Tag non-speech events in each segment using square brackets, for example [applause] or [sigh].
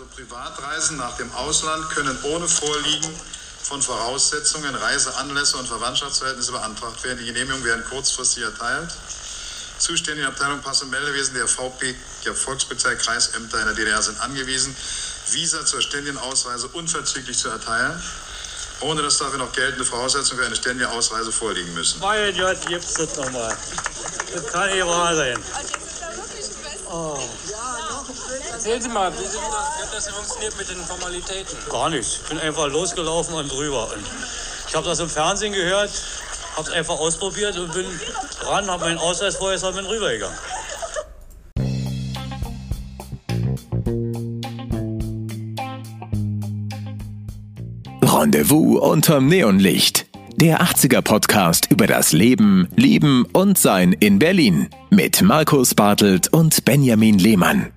Also Privatreisen nach dem Ausland können ohne Vorliegen von Voraussetzungen, Reiseanlässe und Verwandtschaftsverhältnisse beantragt werden. Die Genehmigungen werden kurzfristig erteilt. Zuständige Abteilung Pass- und Meldewesen der VP, der Volkspolizei, Kreisämter in der DDR sind angewiesen, Visa zur ständigen Ausreise unverzüglich zu erteilen, ohne dass dafür noch geltende Voraussetzungen für eine ständige Ausreise vorliegen müssen. Mein Gott, gibt's das nochmal. Das kann nicht wahr sein. Oh. Erzählen Sie mal, wie, sind das, wie hat das funktioniert mit den Formalitäten? Gar nichts. Ich bin einfach losgelaufen und drüber. Und ich habe das im Fernsehen gehört, habe es einfach ausprobiert und bin ran, habe meinen Ausweis vorher und bin rübergegangen. Rendezvous unterm Neonlicht. Der 80er Podcast über das Leben, Lieben und Sein in Berlin mit Markus Bartelt und Benjamin Lehmann.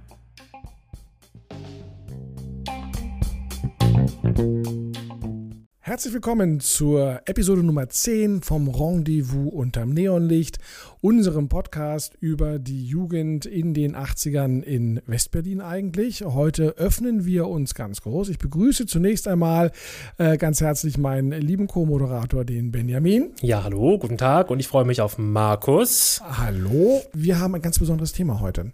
Herzlich willkommen zur Episode Nummer 10 vom Rendezvous unterm Neonlicht, unserem Podcast über die Jugend in den 80ern in Westberlin eigentlich. Heute öffnen wir uns ganz groß. Ich begrüße zunächst einmal äh, ganz herzlich meinen lieben Co-Moderator, den Benjamin. Ja, hallo, guten Tag und ich freue mich auf Markus. Hallo, wir haben ein ganz besonderes Thema heute.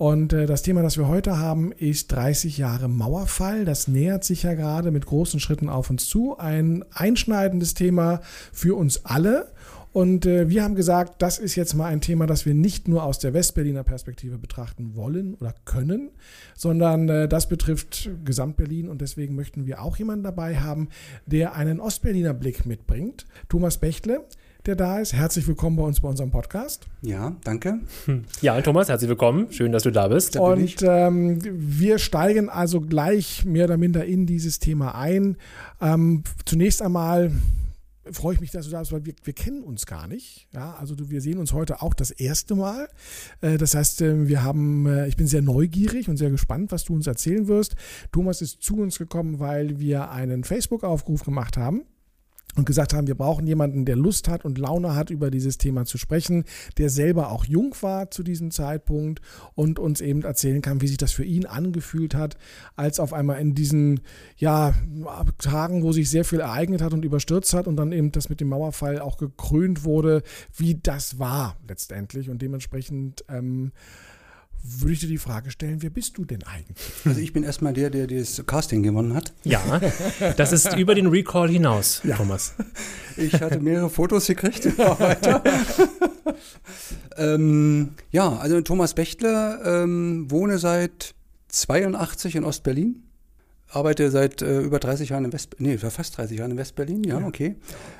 Und äh, das Thema, das wir heute haben, ist 30 Jahre Mauerfall. Das nähert sich ja gerade mit großen Schritten auf uns zu. Ein einschneidendes Thema für uns alle. Und äh, wir haben gesagt, das ist jetzt mal ein Thema, das wir nicht nur aus der Westberliner Perspektive betrachten wollen oder können, sondern äh, das betrifft Gesamtberlin und deswegen möchten wir auch jemanden dabei haben, der einen Ostberliner Blick mitbringt. Thomas Bechtle, der da ist. Herzlich willkommen bei uns bei unserem Podcast. Ja, danke. Ja, Thomas, herzlich willkommen. Schön, dass du da bist. Da und ähm, wir steigen also gleich mehr oder minder in dieses Thema ein. Ähm, zunächst einmal freue ich mich, dass du da bist, weil wir, wir kennen uns gar nicht. Ja, also du, wir sehen uns heute auch das erste Mal. Äh, das heißt, äh, wir haben, äh, ich bin sehr neugierig und sehr gespannt, was du uns erzählen wirst. Thomas ist zu uns gekommen, weil wir einen Facebook-Aufruf gemacht haben und gesagt haben, wir brauchen jemanden, der Lust hat und Laune hat, über dieses Thema zu sprechen, der selber auch jung war zu diesem Zeitpunkt und uns eben erzählen kann, wie sich das für ihn angefühlt hat, als auf einmal in diesen ja, Tagen, wo sich sehr viel ereignet hat und überstürzt hat und dann eben das mit dem Mauerfall auch gekrönt wurde, wie das war letztendlich und dementsprechend ähm, würde ich dir die Frage stellen, wer bist du denn eigentlich? Also ich bin erstmal der, der das Casting gewonnen hat. Ja, das ist über den Recall hinaus, ja. Thomas. Ich hatte mehrere Fotos gekriegt. [laughs] ähm, ja, also Thomas Bechtle, ähm, wohne seit 82 in Ostberlin. Arbeite seit äh, über 30 Jahren in West, nee, fast 30 Jahren in Westberlin, ja, ja. okay.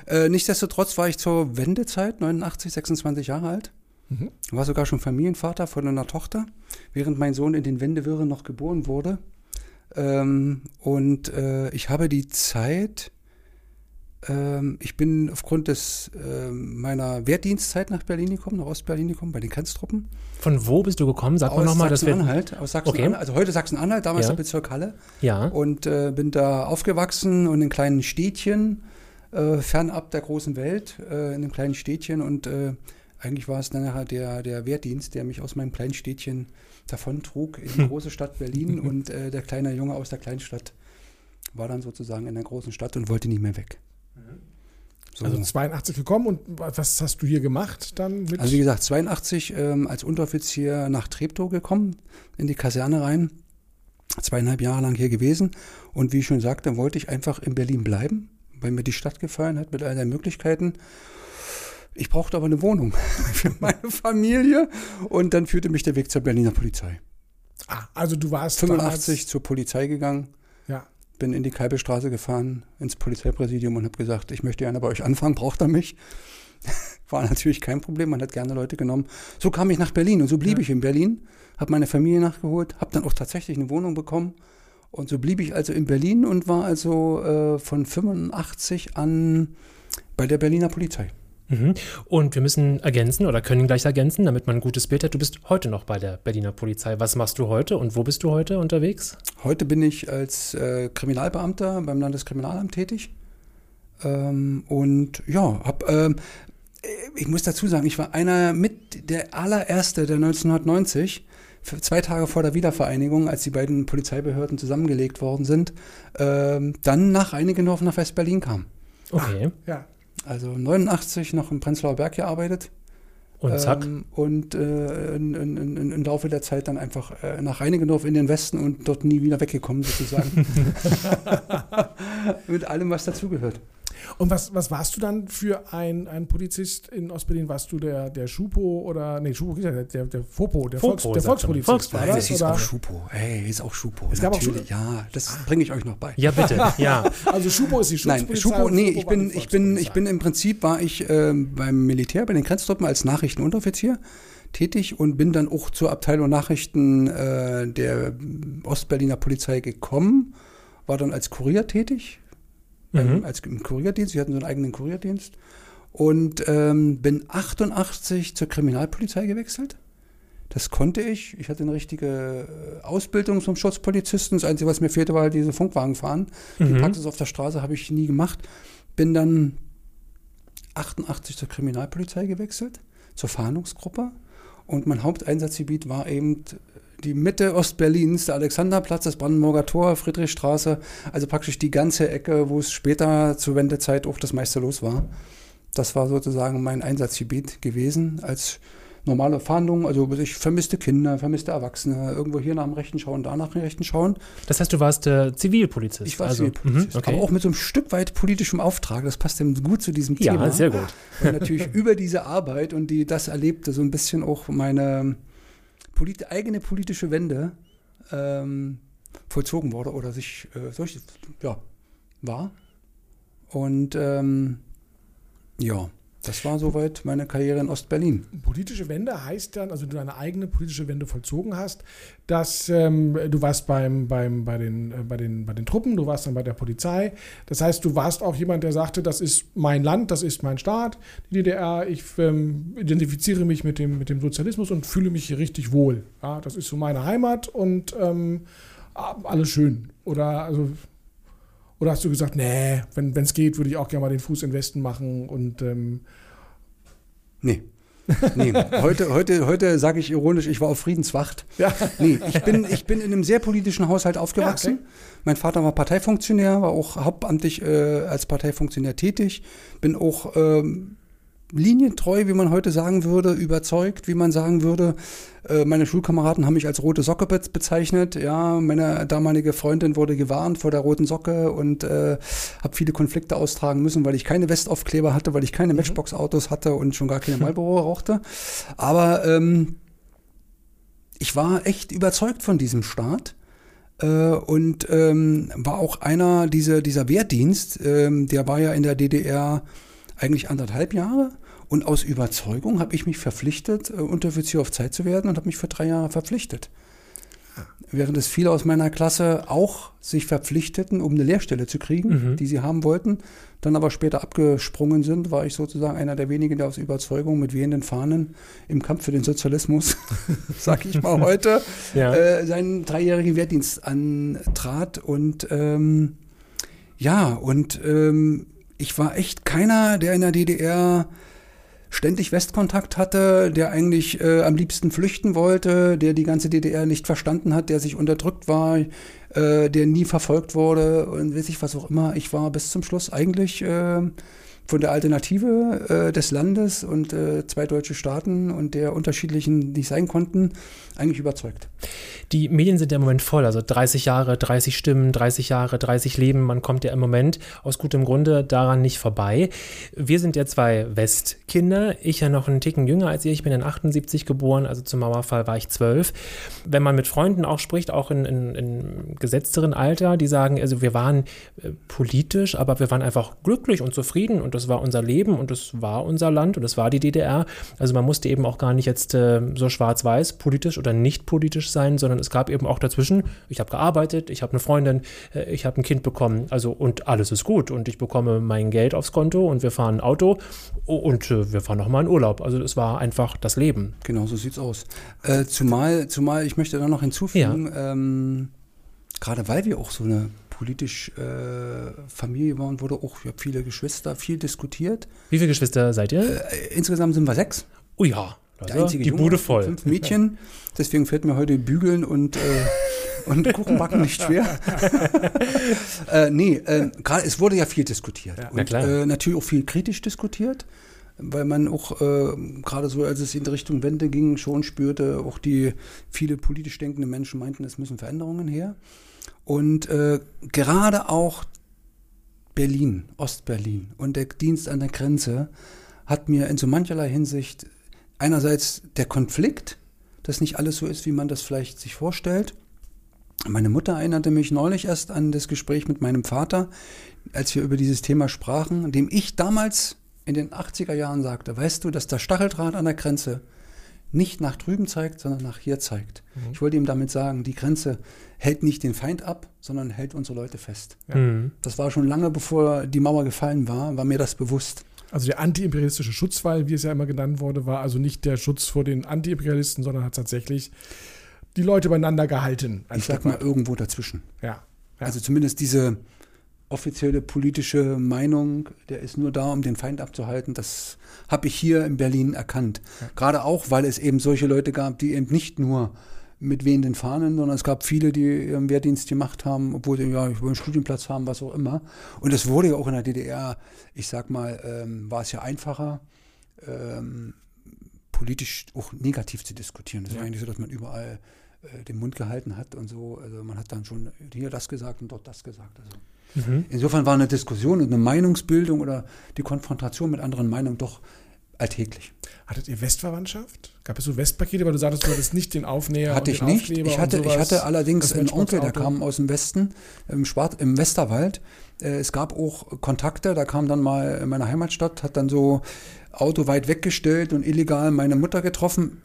Äh, nichtsdestotrotz war ich zur Wendezeit, 89, 26 Jahre alt. Mhm. War sogar schon Familienvater von einer Tochter, während mein Sohn in den Wendewirren noch geboren wurde. Ähm, und äh, ich habe die Zeit, ähm, ich bin aufgrund des, äh, meiner Wehrdienstzeit nach Berlin gekommen, nach Ostberlin gekommen, bei den Grenztruppen. Von wo bist du gekommen? Sag mal nochmal. Sachsen-Anhalt, aus Sachsen-Anhalt, okay. also heute Sachsen-Anhalt, damals ja. der Bezirk Halle. Ja. Und äh, bin da aufgewachsen und in kleinen Städtchen, äh, fernab der großen Welt, äh, in einem kleinen Städtchen und äh, eigentlich war es dann nachher der, der Wehrdienst, der mich aus meinem kleinen Städtchen davontrug in die [laughs] große Stadt Berlin und äh, der kleine Junge aus der Kleinstadt war dann sozusagen in der großen Stadt und wollte nicht mehr weg. So. Also 82 gekommen und was hast du hier gemacht dann? Also wie gesagt, 82 ähm, als Unteroffizier nach Treptow gekommen, in die Kaserne rein, zweieinhalb Jahre lang hier gewesen und wie ich schon sagte, wollte ich einfach in Berlin bleiben, weil mir die Stadt gefallen hat mit all den Möglichkeiten ich brauchte aber eine Wohnung [laughs] für meine Familie und dann führte mich der Weg zur Berliner Polizei. Ah, also du warst 85 zur Polizei gegangen. Ja. Bin in die Kalbestraße gefahren, ins Polizeipräsidium und habe gesagt, ich möchte gerne bei euch anfangen, braucht er mich? [laughs] War natürlich kein Problem, man hat gerne Leute genommen. So kam ich nach Berlin und so blieb ja. ich in Berlin, habe meine Familie nachgeholt, habe dann auch tatsächlich eine Wohnung bekommen. Und so blieb ich also in Berlin und war also äh, von 85 an bei der Berliner Polizei. Mhm. Und wir müssen ergänzen oder können gleich ergänzen, damit man ein gutes Bild hat. Du bist heute noch bei der Berliner Polizei. Was machst du heute und wo bist du heute unterwegs? Heute bin ich als äh, Kriminalbeamter beim Landeskriminalamt tätig. Ähm, und ja, hab, ähm, ich muss dazu sagen, ich war einer mit der allererste, der 1990 zwei Tage vor der Wiedervereinigung, als die beiden Polizeibehörden zusammengelegt worden sind, ähm, dann nach Reinickendorf nach West-Berlin kam. Okay. Ja. Also 89 noch im Prenzlauer Berg gearbeitet. Und zack. Ähm, und äh, in, in, in, im Laufe der Zeit dann einfach äh, nach Reinickendorf in den Westen und dort nie wieder weggekommen, sozusagen. [laughs] [laughs] Mit allem, was dazugehört. Und was, was warst du dann für ein, ein Polizist in Ostberlin? Warst du der, der Schupo oder, nee, Schupo, der, der, der Fopo, der, Fopo, Volks, der. Volkspolizist Volks- war Nein, das? das hieß Oder? auch Schupo. Hey, ist auch Schupo. Es gab auch Natürlich. Ja, das bringe ich euch noch bei. Ja, bitte. [laughs] Ja. Also Schupo ist die Nein, Schutzpolizei. Schupo, und nee, ich bin, ich bin, ich bin im Prinzip war ich ähm, beim Militär, bei den Grenztruppen als Nachrichtenunteroffizier tätig und bin dann auch zur Abteilung Nachrichten äh, der Ostberliner Polizei gekommen, war dann als Kurier tätig, ähm, als im Kurierdienst, sie hatten so einen eigenen Kurierdienst und ähm, bin 88 zur Kriminalpolizei gewechselt. Das konnte ich. Ich hatte eine richtige äh, Ausbildung zum Schutzpolizisten. Das Einzige, was mir fehlte, war halt diese Funkwagen fahren. Die Praxis auf der Straße habe ich nie gemacht. Bin dann 88 zur Kriminalpolizei gewechselt, zur Fahndungsgruppe. Und mein Haupteinsatzgebiet war eben die Mitte Ostberlins, der Alexanderplatz, das Brandenburger Tor, Friedrichstraße, also praktisch die ganze Ecke, wo es später zur Wendezeit auch das meiste los war. Das war sozusagen mein Einsatzgebiet gewesen als normale Fahndung. Also ich vermisste Kinder, vermisste Erwachsene, irgendwo hier nach dem Rechten schauen, da nach dem Rechten schauen. Das heißt, du warst äh, Zivilpolizist. Ich war also, Zivilpolizist, mhm, okay. aber auch mit so einem Stück weit politischem Auftrag. Das passt eben gut zu diesem ja, Thema. sehr gut. Und natürlich [laughs] über diese Arbeit und die das erlebte so ein bisschen auch meine polit eigene politische Wende ähm, vollzogen wurde oder sich äh, solch, ja, war. Und ähm, ja, das war soweit meine Karriere in Ostberlin. Politische Wende heißt dann, also du deine eigene politische Wende vollzogen hast, dass ähm, du warst beim, beim, bei, den, äh, bei, den, bei den Truppen, du warst dann bei der Polizei. Das heißt, du warst auch jemand, der sagte, das ist mein Land, das ist mein Staat, die DDR, ich ähm, identifiziere mich mit dem, mit dem Sozialismus und fühle mich hier richtig wohl. Ja, das ist so meine Heimat und ähm, alles schön. Oder also oder hast du gesagt, nee, wenn es geht, würde ich auch gerne mal den Fuß in den Westen machen und ähm, Nee. Nee, heute, heute, heute sage ich ironisch, ich war auf Friedenswacht. Ja. Nee, ich bin, ich bin in einem sehr politischen Haushalt aufgewachsen. Ja, Mein Vater war Parteifunktionär, war auch hauptamtlich äh, als Parteifunktionär tätig. Bin auch ähm, linientreu, wie man heute sagen würde, überzeugt, wie man sagen würde. Äh, meine Schulkameraden haben mich als rote Socke be bezeichnet. Ja, meine damalige Freundin wurde gewarnt vor der roten Socke und äh, habe viele Konflikte austragen müssen, weil ich keine Westaufkleber hatte, weil ich keine Matchbox-Autos hatte und schon gar keine [laughs] Marlboro rauchte. Aber ähm, ich war echt überzeugt von diesem Staat äh, und ähm, war auch einer dieser, dieser Wehrdienst, ähm, der war ja in der DDR eigentlich anderthalb Jahre. Und aus Überzeugung habe ich mich verpflichtet, äh, Unteroffizier auf Zeit zu werden und habe mich für drei Jahre verpflichtet. Während es viele aus meiner Klasse auch sich verpflichteten, um eine Lehrstelle zu kriegen, die sie haben wollten, dann aber später abgesprungen sind, war ich sozusagen einer der wenigen, der aus Überzeugung mit wehenden Fahnen im Kampf für den Sozialismus, [laughs] sag ich mal heute, [laughs] Ja. äh, seinen dreijährigen Wehrdienst antrat. Und ähm, ja, und ähm, ich war echt keiner, der in der DDR ständig Westkontakt hatte, der eigentlich äh, am liebsten flüchten wollte, der die ganze DDR nicht verstanden hat, der sich unterdrückt war, äh, der nie verfolgt wurde und weiß ich was auch immer. Ich war bis zum Schluss eigentlich äh, von der Alternative äh, des Landes und äh, zwei deutsche Staaten und der unterschiedlichen, die sein konnten, eigentlich überzeugt. Die Medien sind ja im Moment voll, also 30 Jahre, 30 Stimmen, 30 Jahre, 30 Leben. Man kommt ja im Moment aus gutem Grunde daran nicht vorbei. Wir sind ja zwei Westkinder. Ich ja noch einen Ticken jünger als ihr. Ich bin in 78 geboren, also zum Mauerfall war ich zwölf. Wenn man mit Freunden auch spricht, auch in, in, in gesetzteren Alter, die sagen, also wir waren äh, politisch, aber wir waren einfach glücklich und zufrieden und das war unser Leben und das war unser Land und das war die DDR. Also man musste eben auch gar nicht jetzt äh, so schwarz-weiß politisch oder nicht politisch sein, sondern es gab eben auch dazwischen, ich habe gearbeitet, ich habe eine Freundin, äh, ich habe ein Kind bekommen, also und alles ist gut und ich bekomme mein Geld aufs Konto und wir fahren ein Auto und äh, wir fahren nochmal in Urlaub. Also es war einfach das Leben. Genau, so sieht's aus. Äh, zumal, zumal, ich möchte da noch hinzufügen, ähm, gerade weil wir auch so eine politisch äh, Familie waren, wurde auch, ich habe viele Geschwister, viel diskutiert. Wie viele Geschwister seid ihr? Äh, insgesamt sind wir sechs. Oh ja, Der Also, einzige die Junge, Bude voll. Fünf Mädchen. Deswegen fällt mir heute Bügeln und, äh, und Kuchenbacken nicht schwer. [laughs] äh, nee, äh, gerade es wurde ja viel diskutiert. Na Und klar. äh, natürlich auch viel kritisch diskutiert, weil man auch äh, gerade so, als es in Richtung Wende ging, schon spürte, auch die viele politisch denkende Menschen meinten, es müssen Veränderungen her. Und äh, gerade auch Berlin, Ostberlin und der Dienst an der Grenze hat mir in so mancherlei Hinsicht einerseits der Konflikt, dass nicht alles so ist, wie man das vielleicht sich vorstellt. Meine Mutter erinnerte mich neulich erst an das Gespräch mit meinem Vater, als wir über dieses Thema sprachen, dem ich damals in den 80er Jahren sagte, weißt du, dass der Stacheldraht an der Grenze nicht nach drüben zeigt, sondern nach hier zeigt. Ich wollte ihm damit sagen, die Grenze hält nicht den Feind ab, sondern hält unsere Leute fest. Mhm. Das war schon lange bevor die Mauer gefallen war, war mir das bewusst. Also der antiimperialistische Schutzwall, wie es ja immer genannt wurde, war also nicht der Schutz vor den Antiimperialisten, sondern hat tatsächlich die Leute beieinander gehalten. Ich sag mal irgendwo dazwischen. Ja. ja. Also zumindest diese offizielle politische Meinung, der ist nur da, um den Feind abzuhalten. Das habe ich hier in Berlin erkannt. Gerade auch, weil es eben solche Leute gab, die eben nicht nur mit wehenden Fahnen, sondern es gab viele, die ihren Wehrdienst gemacht haben, obwohl sie ja ich will einen Studienplatz haben, was auch immer. Und es wurde ja auch in der DDR, ich sag mal, ähm, war es ja einfacher, ähm, politisch auch negativ zu diskutieren. Das war eigentlich so, dass man überall äh, den Mund gehalten hat und so. Also man hat dann schon hier das gesagt und dort das gesagt. Also Insofern war eine Diskussion und eine Meinungsbildung oder die Konfrontation mit anderen Meinungen doch alltäglich. Hattet ihr Westverwandtschaft? Gab es so Westpakete, weil du sagtest, du hattest nicht den Aufnäher hatte und ich den nicht. Aufkleber Ich hatte, ich hatte allerdings einen Onkel, der kam aus dem Westen, im, Schwarz, im Westerwald. Äh, Es gab auch Kontakte, da kam dann mal in meiner Heimatstadt, hat dann so Auto weit weggestellt und illegal meine Mutter getroffen.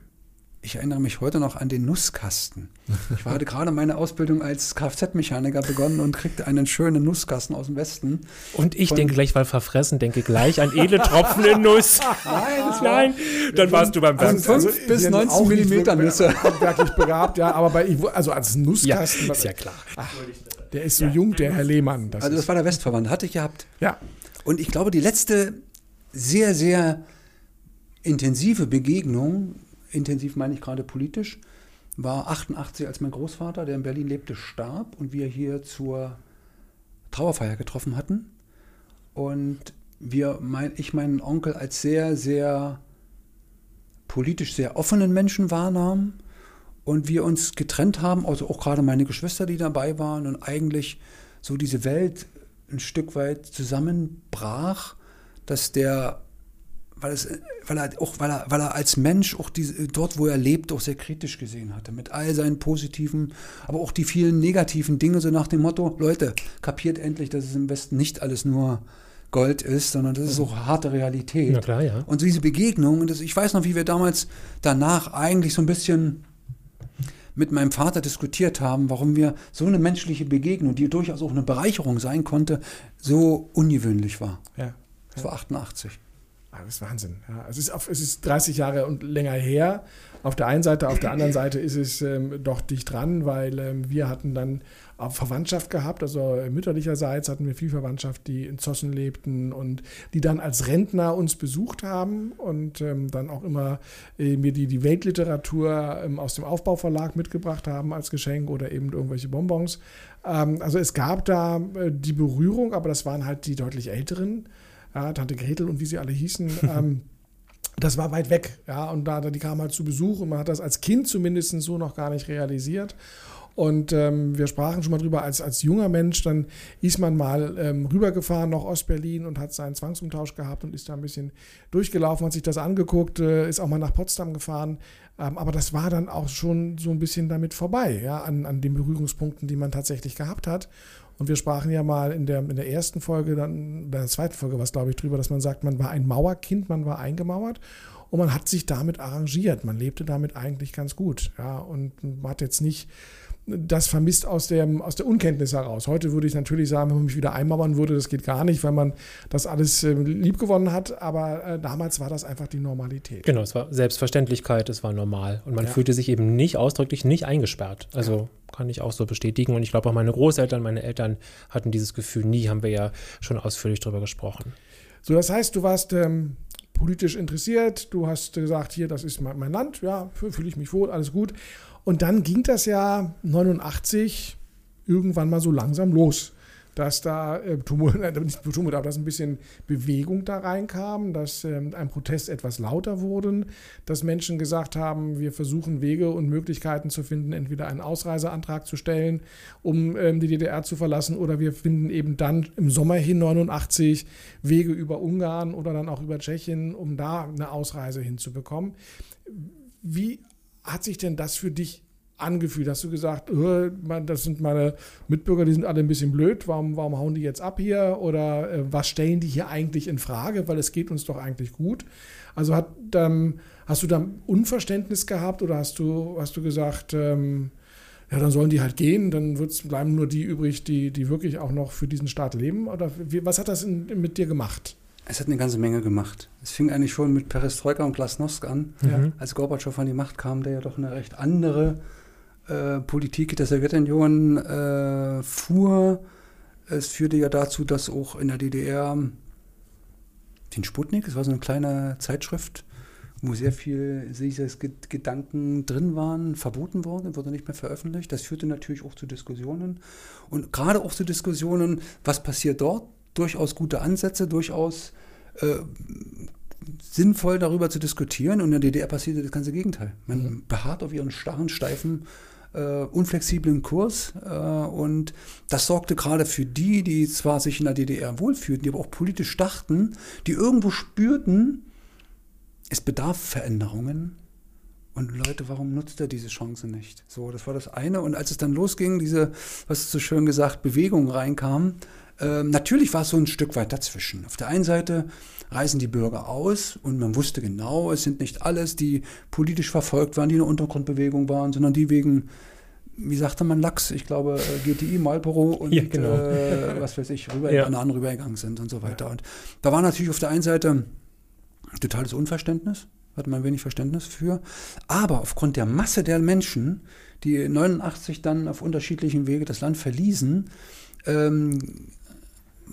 Ich erinnere mich heute noch an den Nusskasten. Ich hatte gerade meine Ausbildung als Kfz-Mechaniker begonnen und kriegte einen schönen Nusskasten aus dem Westen. Und ich denke gleich, weil verfressen, denke gleich an edle Tropfen in Nuss. [laughs] Nein, nein. Dann warst du beim Also, Fernsehen. fünf bis wir sind 19 auch nicht Millimeter wirklich Nüsse. Handwerklich begabt, ja, aber bei, also als Nusskasten, Ja, ist ja klar. der ist so jung, der Herr Lehmann. Das Also ist, das war der Westverband, hatte ich gehabt. ja, Und ich glaube, die letzte sehr, sehr intensive Begegnung, intensiv meine ich gerade politisch, war 88, als mein Großvater, der in Berlin lebte, starb und wir hier zur Trauerfeier getroffen hatten. Und wir, mein, ich meinen Onkel als sehr, sehr politisch sehr offenen Menschen wahrnahm und wir uns getrennt haben, also auch gerade meine Geschwister, die dabei waren und eigentlich so diese Welt ein Stück weit zusammenbrach, dass der, weil, es, weil, er, auch, weil, er, weil er als Mensch auch diese, dort, wo er lebt, auch sehr kritisch gesehen hatte, mit all seinen positiven, aber auch die vielen negativen Dinge, so nach dem Motto, Leute, kapiert endlich, dass es im Westen nicht alles nur Gold ist, sondern das ist auch harte Realität. Na klar, ja. Und so diese Begegnung, und das, ich weiß noch, wie wir damals danach eigentlich so ein bisschen mit meinem Vater diskutiert haben, warum wir so eine menschliche Begegnung, die durchaus auch eine Bereicherung sein konnte, so ungewöhnlich war. ja. Das war 88. Ah, Das ist Wahnsinn. Ja, es, ist auf, es ist 30 Jahre und länger her. Auf der einen Seite, auf der anderen Seite ist es ähm, doch dicht dran, weil ähm, wir hatten dann auch Verwandtschaft gehabt, also äh, mütterlicherseits hatten wir viel Verwandtschaft, die in Zossen lebten und die dann als Rentner uns besucht haben und ähm, dann auch immer äh, mir die, die Weltliteratur ähm, aus dem Aufbauverlag mitgebracht haben als Geschenk oder eben irgendwelche Bonbons. Ähm, also es gab da äh, die Berührung, aber das waren halt die deutlich älteren ja, Tante Gretel und wie sie alle hießen, [laughs] ähm, das war weit weg, ja, und da, die kamen halt zu Besuch und man hat das als Kind zumindest so noch gar nicht realisiert. Und ähm, wir sprachen schon mal drüber, als, als junger Mensch, dann ist man mal ähm, rübergefahren nach Ostberlin und hat seinen Zwangsumtausch gehabt und ist da ein bisschen durchgelaufen, hat sich das angeguckt, äh, ist auch mal nach Potsdam gefahren. Ähm, aber das war dann auch schon so ein bisschen damit vorbei, ja, an, an den Berührungspunkten, die man tatsächlich gehabt hat. Und wir sprachen ja mal in der, in der ersten Folge, dann in der zweiten Folge was glaube ich drüber, dass man sagt, man war ein Mauerkind, man war eingemauert und man hat sich damit arrangiert. Man lebte damit eigentlich ganz gut. Ja, und man hat jetzt nicht das vermisst aus, dem, aus der Unkenntnis heraus. Heute würde ich natürlich sagen, wenn man mich wieder einmauern würde, das geht gar nicht, weil man das alles äh, lieb gewonnen hat. Aber äh, damals war das einfach die Normalität. Genau, es war Selbstverständlichkeit, es war normal. Und man Ja. fühlte sich eben nicht ausdrücklich nicht eingesperrt. Also kann ich auch so bestätigen. Und ich glaube auch meine Großeltern, meine Eltern hatten dieses Gefühl nie, haben wir ja schon ausführlich drüber gesprochen. So, das heißt, du warst ähm, politisch interessiert, du hast gesagt, hier, das ist mein, mein Land, ja, fühle ich mich wohl, alles gut. Und dann ging das ja 89 irgendwann mal so langsam los dass da äh, Tumult, [laughs] äh, nicht Tumult, aber dass ein bisschen Bewegung da reinkam, dass ähm, ein Protest etwas lauter wurde, dass Menschen gesagt haben, wir versuchen Wege und Möglichkeiten zu finden, entweder einen Ausreiseantrag zu stellen, um ähm, die DDR zu verlassen, oder wir finden eben dann im Sommer hin 89 Wege über Ungarn oder dann auch über Tschechien, um da eine Ausreise hinzubekommen. Wie hat sich denn das für dich angefühlt? Hast du gesagt, das sind meine Mitbürger, die sind alle ein bisschen blöd, warum, warum hauen die jetzt ab hier? Oder äh, was stellen die hier eigentlich in Frage? Weil es geht uns doch eigentlich gut. Also hat, ähm, hast du da Unverständnis gehabt oder hast du, hast du gesagt, ähm, ja, dann sollen die halt gehen, dann bleiben nur die übrig, die, die wirklich auch noch für diesen Staat leben? Oder wie, was hat das in, mit dir gemacht? Es hat eine ganze Menge gemacht. Es fing eigentlich schon mit Perestroika und Glasnost an, mhm. als Gorbatschow an die Macht kam, der ja doch eine recht andere äh, Politik der Sowjetunion äh, fuhr. Es führte ja dazu, dass auch in der DDR den Sputnik, es war so eine kleine Zeitschrift, wo sehr viel Gedanken drin waren, verboten worden, wurde nicht mehr veröffentlicht. Das führte natürlich auch zu Diskussionen und gerade auch zu Diskussionen, was passiert dort. Durchaus gute Ansätze, durchaus äh, sinnvoll darüber zu diskutieren. Und in der DDR passierte das ganze Gegenteil. Man mhm. beharrt auf ihren starren, steifen äh, unflexiblen Kurs. Äh, und das sorgte gerade für die, die zwar sich in der DDR wohlfühlten, die aber auch politisch dachten, die irgendwo spürten, es bedarf Veränderungen. Und Leute, warum nutzt er diese Chance nicht? So, das war das eine. Und als es dann losging, diese, was ist so schön gesagt, Bewegung reinkam, äh, natürlich war es so ein Stück weit dazwischen. Auf der einen Seite reisen die Bürger aus und man wusste genau, es sind nicht alles, die politisch verfolgt waren, die in der Untergrundbewegung waren, sondern die wegen, wie sagte man, Lachs, ich glaube, äh, GTI, Marlboro und ja, genau. äh, was weiß ich, rüber, ja. an anderen rübergegangen sind und so weiter. Und da war natürlich auf der einen Seite totales Unverständnis, hatte man wenig Verständnis für, aber aufgrund der Masse der Menschen, die 89 dann auf unterschiedlichen Wege das Land verließen, ähm,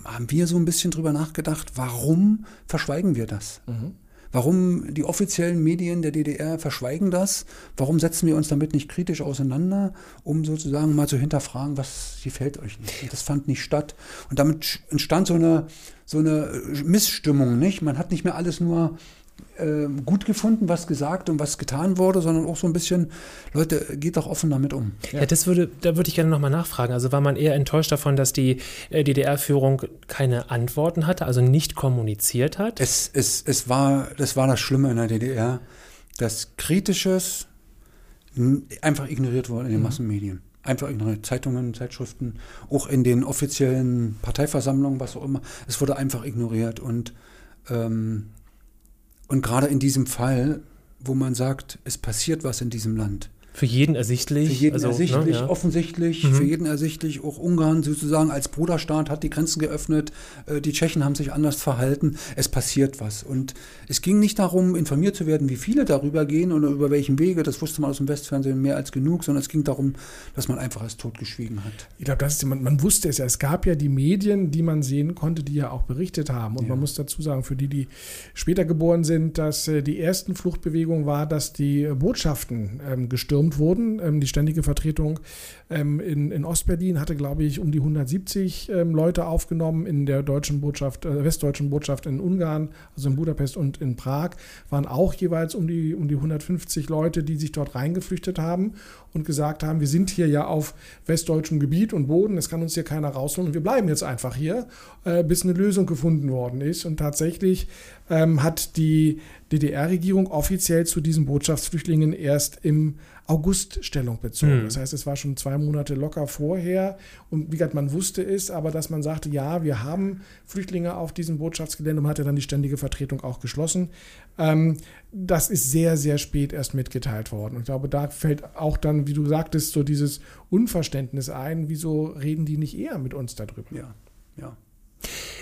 haben wir so ein bisschen drüber nachgedacht, warum verschweigen wir das? Mhm. Warum die offiziellen Medien der DDR verschweigen das? Warum setzen wir uns damit nicht kritisch auseinander, um sozusagen mal zu hinterfragen, was gefällt euch nicht? Das fand nicht statt. Und damit entstand so eine, so eine Missstimmung, nicht? Man hat nicht mehr alles nur äh, gut gefunden, was gesagt und was getan wurde, sondern auch so ein bisschen, Leute, geht doch offen damit um. Ja, ja das würde, da würde ich gerne nochmal nachfragen. Also war man eher enttäuscht davon, dass die äh, DDR-Führung keine Antworten hatte, also nicht kommuniziert hat? Es, es, es war, das war das Schlimme in der DDR, dass Kritisches einfach ignoriert wurde in den mhm. Massenmedien einfach ignoriert. Zeitungen, Zeitschriften, auch in den offiziellen Parteiversammlungen, was auch immer. Es wurde einfach ignoriert. Und ähm, und gerade in diesem Fall, wo man sagt, es passiert was in diesem Land, für jeden ersichtlich. Für jeden also, ersichtlich, ne, ja. offensichtlich, mhm. für jeden ersichtlich. Auch Ungarn sozusagen als Bruderstaat hat die Grenzen geöffnet. Äh, die Tschechen haben sich anders verhalten. Es passiert was. Und es ging nicht darum, informiert zu werden, wie viele darüber gehen oder über welchen Wege. Das wusste man aus dem Westfernsehen mehr als genug, sondern es ging darum, dass man einfach als totgeschwiegen hat. Ich glaube, man, man wusste es ja. Es gab ja die Medien, die man sehen konnte, die ja auch berichtet haben. Und ja. man muss dazu sagen, für die, die später geboren sind, dass äh, die ersten Fluchtbewegungen war, dass die Botschaften ähm, gestürmt gestürmt wurden. Ähm, die ständige Vertretung ähm, in, in Ostberlin hatte, glaube ich, um die 170 ähm, Leute aufgenommen. In der deutschen Botschaft, äh, westdeutschen Botschaft in Ungarn, also in Budapest und in Prag, waren auch jeweils um die, um die 150 Leute, die sich dort reingeflüchtet haben und gesagt haben, wir sind hier ja auf westdeutschem Gebiet und Boden, es kann uns hier keiner rausholen und wir bleiben jetzt einfach hier, äh, bis eine Lösung gefunden worden ist. Und tatsächlich ähm, hat die DDR-Regierung offiziell zu diesen Botschaftsflüchtlingen erst im August Stellung bezogen. Mhm. Das heißt, es war schon zwei Monate locker vorher. Und wie gesagt, man wusste es, aber dass man sagte, ja, wir haben Flüchtlinge auf diesem Botschaftsgelände und hat ja dann die ständige Vertretung auch geschlossen. Ähm, das ist sehr, sehr spät erst mitgeteilt worden. Und ich glaube, da fällt auch dann, wie du sagtest, so dieses Unverständnis ein, wieso reden die nicht eher mit uns darüber? Ja, ja.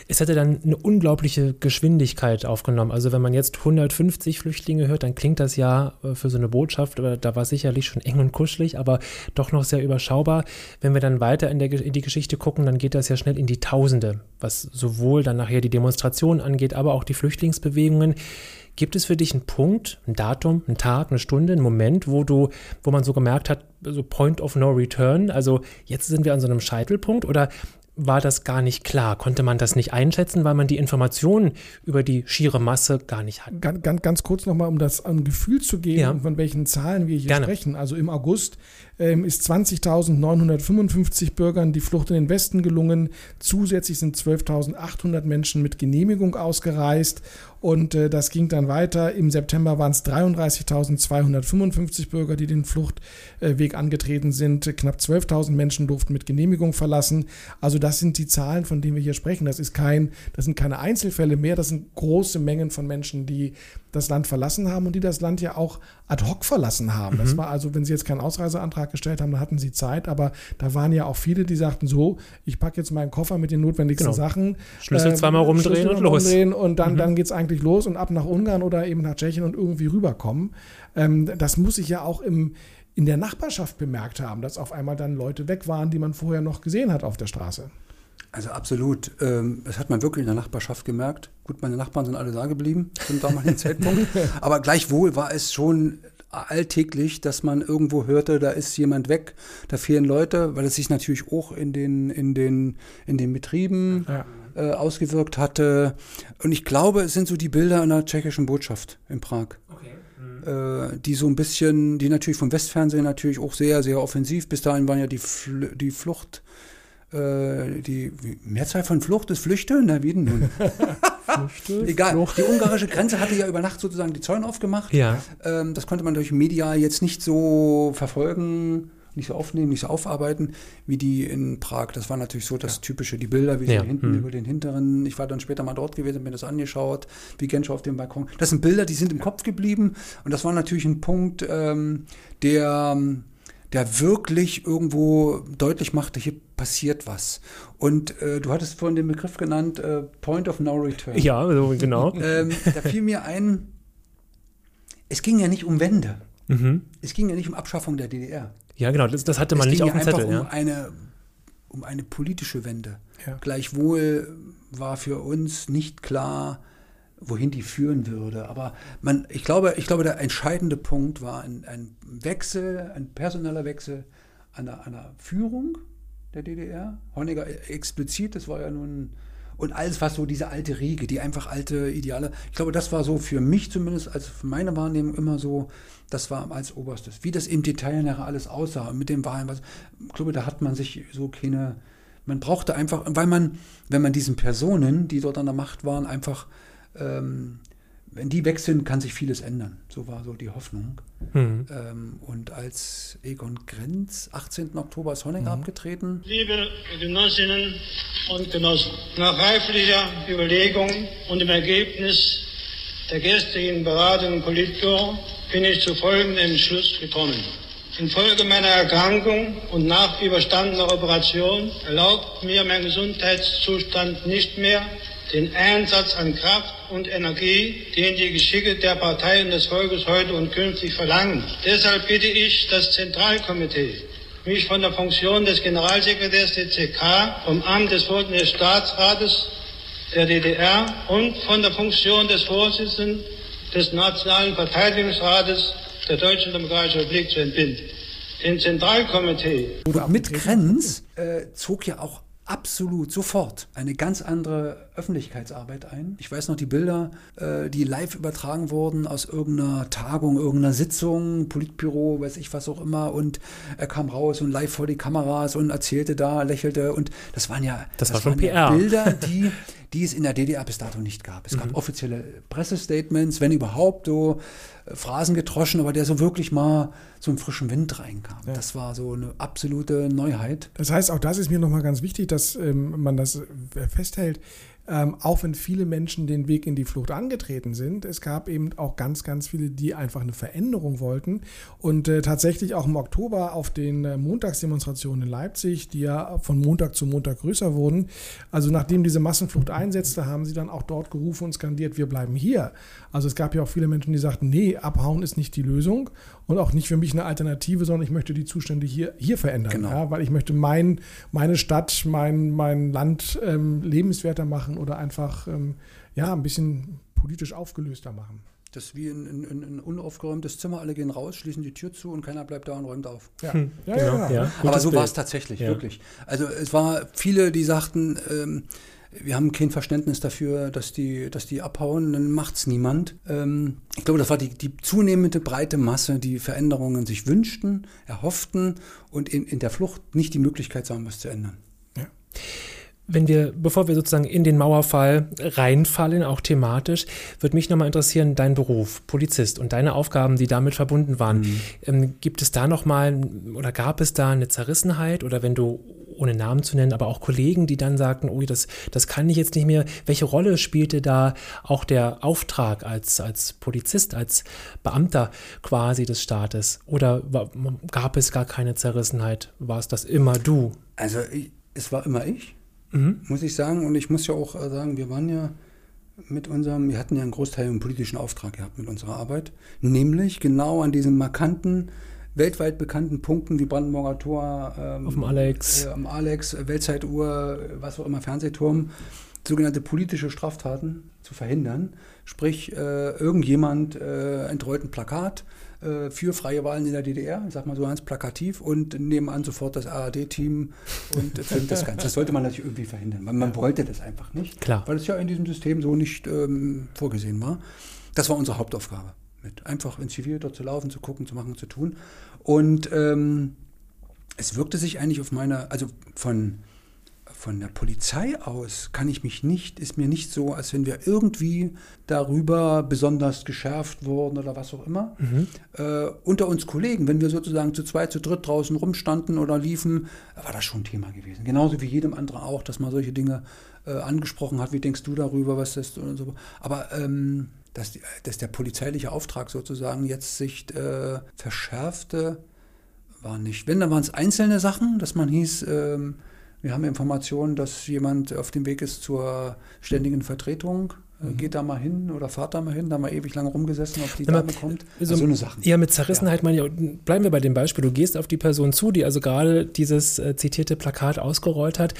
Es hätte dann eine unglaubliche Geschwindigkeit aufgenommen. Also wenn man jetzt 150 Flüchtlinge hört, dann klingt das ja äh, für so eine Botschaft, da war sicherlich schon eng und kuschelig, aber doch noch sehr überschaubar. Wenn wir dann weiter in, der, in die Geschichte gucken, dann geht das ja schnell in die Tausende, was sowohl dann nachher die Demonstrationen angeht, aber auch die Flüchtlingsbewegungen. Gibt es für dich einen Punkt, ein Datum, einen Tag, eine Stunde, einen Moment, wo du, wo man so gemerkt hat, so Point of No Return, also jetzt sind wir an so einem Scheitelpunkt oder war das gar nicht klar? Konnte man das nicht einschätzen, weil man die Informationen über die schiere Masse gar nicht hat? Ganz, ganz, ganz kurz nochmal, um das ein Gefühl zu geben, ja. von welchen Zahlen wir hier Gerne. sprechen. Also im August ähm, ist 20.955 Bürgern die Flucht in den Westen gelungen. Zusätzlich sind 12.800 Menschen mit Genehmigung ausgereist. Und äh, das ging dann weiter. Im September waren es 33.255 Bürger, die den Fluchtweg angetreten sind. Knapp 12.000 Menschen durften mit Genehmigung verlassen. Also das sind die Zahlen, von denen wir hier sprechen. Das ist kein, das sind keine Einzelfälle mehr. Das sind große Mengen von Menschen, die das Land verlassen haben und die das Land ja auch ad hoc verlassen haben. Mhm. Das war also, wenn sie jetzt keinen Ausreiseantrag gestellt haben, dann hatten sie Zeit, aber da waren ja auch viele, die sagten so, ich packe jetzt meinen Koffer mit den notwendigsten genau. Sachen. Schlüssel äh, zweimal rumdrehen Schlüssel und los. Rumdrehen und dann, mhm. dann geht es eigentlich los und ab nach Ungarn oder eben nach Tschechien und irgendwie rüberkommen. Ähm, das muss ich ja auch im, in der Nachbarschaft bemerkt haben, dass auf einmal dann Leute weg waren, die man vorher noch gesehen hat auf der Straße. Also absolut. Ähm, das hat man wirklich in der Nachbarschaft gemerkt. Gut, meine Nachbarn sind alle da geblieben zum damaligen [laughs] Zeitpunkt. Aber gleichwohl war es schon alltäglich, dass man irgendwo hörte, da ist jemand weg, da fehlen Leute, weil es sich natürlich auch in den, in den, in den Betrieben ja. Äh, ausgewirkt hatte. Und ich glaube, es sind so die Bilder einer tschechischen Botschaft in Prag. Okay. Mhm. Äh, die so ein bisschen, die natürlich vom Westfernsehen natürlich auch sehr, sehr offensiv. Bis dahin waren ja die, Fl die Flucht, äh, die Mehrzahl von Flucht ist Flüchte? Na, wie denn nun? [laughs] Flüchte, Egal, Flucht. die ungarische Grenze hatte ja über Nacht sozusagen die Zäune aufgemacht. Ja. Ähm, das konnte man durch medial jetzt nicht so verfolgen, nicht so aufnehmen, nicht so aufarbeiten, wie die in Prag. Das war natürlich so das Typische, die Bilder, wie sie ja. hinten hm. über den hinteren. Ich war dann später mal dort gewesen, mir das angeschaut, wie Genscher auf dem Balkon. Das sind Bilder, die sind im Kopf geblieben. Und das war natürlich ein Punkt, ähm, der der wirklich irgendwo deutlich machte, hier passiert was. Und äh, du hattest vorhin den Begriff genannt, äh, Point of No Return. Ja, so, genau. [laughs] ähm, da fiel mir ein, es ging ja nicht um Wende. Mhm. Es ging ja nicht um Abschaffung der DDR. Ja, genau, das, das hatte man es nicht auf dem Zettel. Es ging um, eine, um eine politische Wende. Ja. Gleichwohl war für uns nicht klar, wohin die führen würde. Aber man, ich glaube, ich glaube, der entscheidende Punkt war ein, ein Wechsel, ein personeller Wechsel einer, einer Führung der DDR. Honecker explizit, das war ja nun und alles, was so diese alte Riege, die einfach alte Ideale. Ich glaube, das war so für mich zumindest, also für meine Wahrnehmung immer so, das war als oberstes. Wie das im Detail nachher alles aussah mit den Wahlen, was, ich glaube, da hat man sich so keine, man brauchte einfach, weil man, wenn man diesen Personen, die dort an der Macht waren, einfach ähm, wenn die weg sind, kann sich vieles ändern. So war so die Hoffnung. Mhm. Ähm, und als Egon Grenz, 18. Oktober ist Honecker mhm. abgetreten. Liebe Genossinnen und Genossen, nach reiflicher Überlegung und dem Ergebnis der gestrigen Beratung im Politbüro bin ich zu folgendem Entschluss gekommen. Infolge meiner Erkrankung und nach überstandener Operation erlaubt mir mein Gesundheitszustand nicht mehr, den Einsatz an Kraft und Energie, den die Geschicke der Parteien des Volkes heute und künftig verlangen. Deshalb bitte ich das Zentralkomitee, mich von der Funktion des Generalsekretärs der CK, vom Amt des Vorsitzenden des Staatsrates der DDR und von der Funktion des Vorsitzenden des Nationalen Verteidigungsrates der Deutschen Demokratischen Republik zu entbinden. Den Zentralkomitee. Mit Grenz äh, zog ja auch absolut sofort eine ganz andere Öffentlichkeitsarbeit ein. Ich weiß noch die Bilder, äh, die live übertragen wurden aus irgendeiner Tagung, irgendeiner Sitzung, Politbüro, weiß ich was auch immer. Und er kam raus und live vor die Kameras und erzählte da, lächelte. Und das waren ja, das, das war schon PR. Ja Bilder, die, [laughs] die es in der DDR bis dato nicht gab. Es gab mhm. offizielle Pressestatements, wenn überhaupt, so äh, Phrasen getroschen, aber der so wirklich mal so einen frischen Wind reinkam. Ja. Das war so eine absolute Neuheit. Das heißt, auch das ist mir nochmal ganz wichtig, dass ähm, man das äh, festhält. Ähm, auch wenn viele Menschen den Weg in die Flucht angetreten sind, es gab eben auch ganz, ganz viele, die einfach eine Veränderung wollten. Und äh, tatsächlich auch im Oktober auf den äh, Montagsdemonstrationen in Leipzig, die ja von Montag zu Montag größer wurden, also nachdem diese Massenflucht einsetzte, haben sie dann auch dort gerufen und skandiert, wir bleiben hier. Also es gab ja auch viele Menschen, die sagten, nee, abhauen ist nicht die Lösung und auch nicht für mich eine Alternative, sondern ich möchte die Zustände hier, hier verändern. Genau. Ja, weil ich möchte mein, meine Stadt, mein, mein Land ähm, lebenswerter machen oder einfach ähm, ja, ein bisschen politisch aufgelöster machen. Das ist wie ein, ein, ein, unaufgeräumtes Zimmer, alle gehen raus, schließen die Tür zu und keiner bleibt da und räumt auf. Ja, hm. ja, genau. ja, ja. Aber so war es tatsächlich, wirklich. Also es war viele, die sagten, ähm, wir haben kein Verständnis dafür, dass die, dass die abhauen, dann macht es niemand. Ähm, ich glaube, das war die, die zunehmende breite Masse, die Veränderungen sich wünschten, erhofften und in, in der Flucht nicht die Möglichkeit sahen, was zu ändern. Ja. Wenn wir, bevor wir sozusagen in den Mauerfall reinfallen, auch thematisch, würde mich nochmal interessieren, dein Beruf, Polizist und deine Aufgaben, die damit verbunden waren. Mhm. Ähm, gibt es da nochmal oder gab es da eine Zerrissenheit oder wenn du ohne Namen zu nennen, aber auch Kollegen, die dann sagten, oh, das, das kann ich jetzt nicht mehr. Welche Rolle spielte da auch der Auftrag als, als Polizist, als Beamter quasi des Staates? Oder war, gab es gar keine Zerrissenheit? War es das immer du? Also ich, es war immer ich, mhm. muss ich sagen. Und ich muss ja auch äh, sagen, wir waren ja mit unserem, wir hatten ja einen Großteil einen politischen Auftrag gehabt mit unserer Arbeit, nämlich genau an diesem markanten weltweit bekannten Punkten wie Brandenburger Tor, ähm, auf dem Alex, äh, am Alex, Weltzeituhr, was auch immer, Fernsehturm, sogenannte politische Straftaten zu verhindern. Sprich, äh, irgendjemand äh, entrollt ein Plakat äh, für freie Wahlen in der DDR, sag mal so ganz plakativ, und nebenan sofort das ARD-Team und [laughs] filmt das Ganze. Das sollte man natürlich irgendwie verhindern, weil man wollte das einfach nicht, Klar. weil es ja in diesem System so nicht ähm, vorgesehen war. Das war unsere Hauptaufgabe mit. Einfach in Zivil dort zu laufen, zu gucken, zu machen, zu tun. Und ähm, es wirkte sich eigentlich auf meine, also von, von der Polizei aus kann ich mich nicht, ist mir nicht so, als wenn wir irgendwie darüber besonders geschärft wurden oder was auch immer. Mhm. Äh, unter uns Kollegen, wenn wir sozusagen zu zweit, zu dritt draußen rumstanden oder liefen, war das schon ein Thema gewesen. Genauso wie jedem anderen auch, dass man solche Dinge äh, angesprochen hat. Wie denkst du darüber, was das und so. Aber ähm, dass, die, dass der polizeiliche Auftrag sozusagen jetzt sich äh, verschärfte, war nicht. Wenn, dann waren es einzelne Sachen, dass man hieß, ähm, wir haben Informationen, dass jemand auf dem Weg ist zur ständigen Vertretung. Äh, mhm. Geht da mal hin oder fahrt da mal hin, da mal ewig lange rumgesessen, ob die Dame kommt. Also, so eine Sache. Ja, mit Zerrissenheit ja. meine ich, bleiben wir bei dem Beispiel. Du gehst auf die Person zu, die also gerade dieses äh, zitierte Plakat ausgerollt hat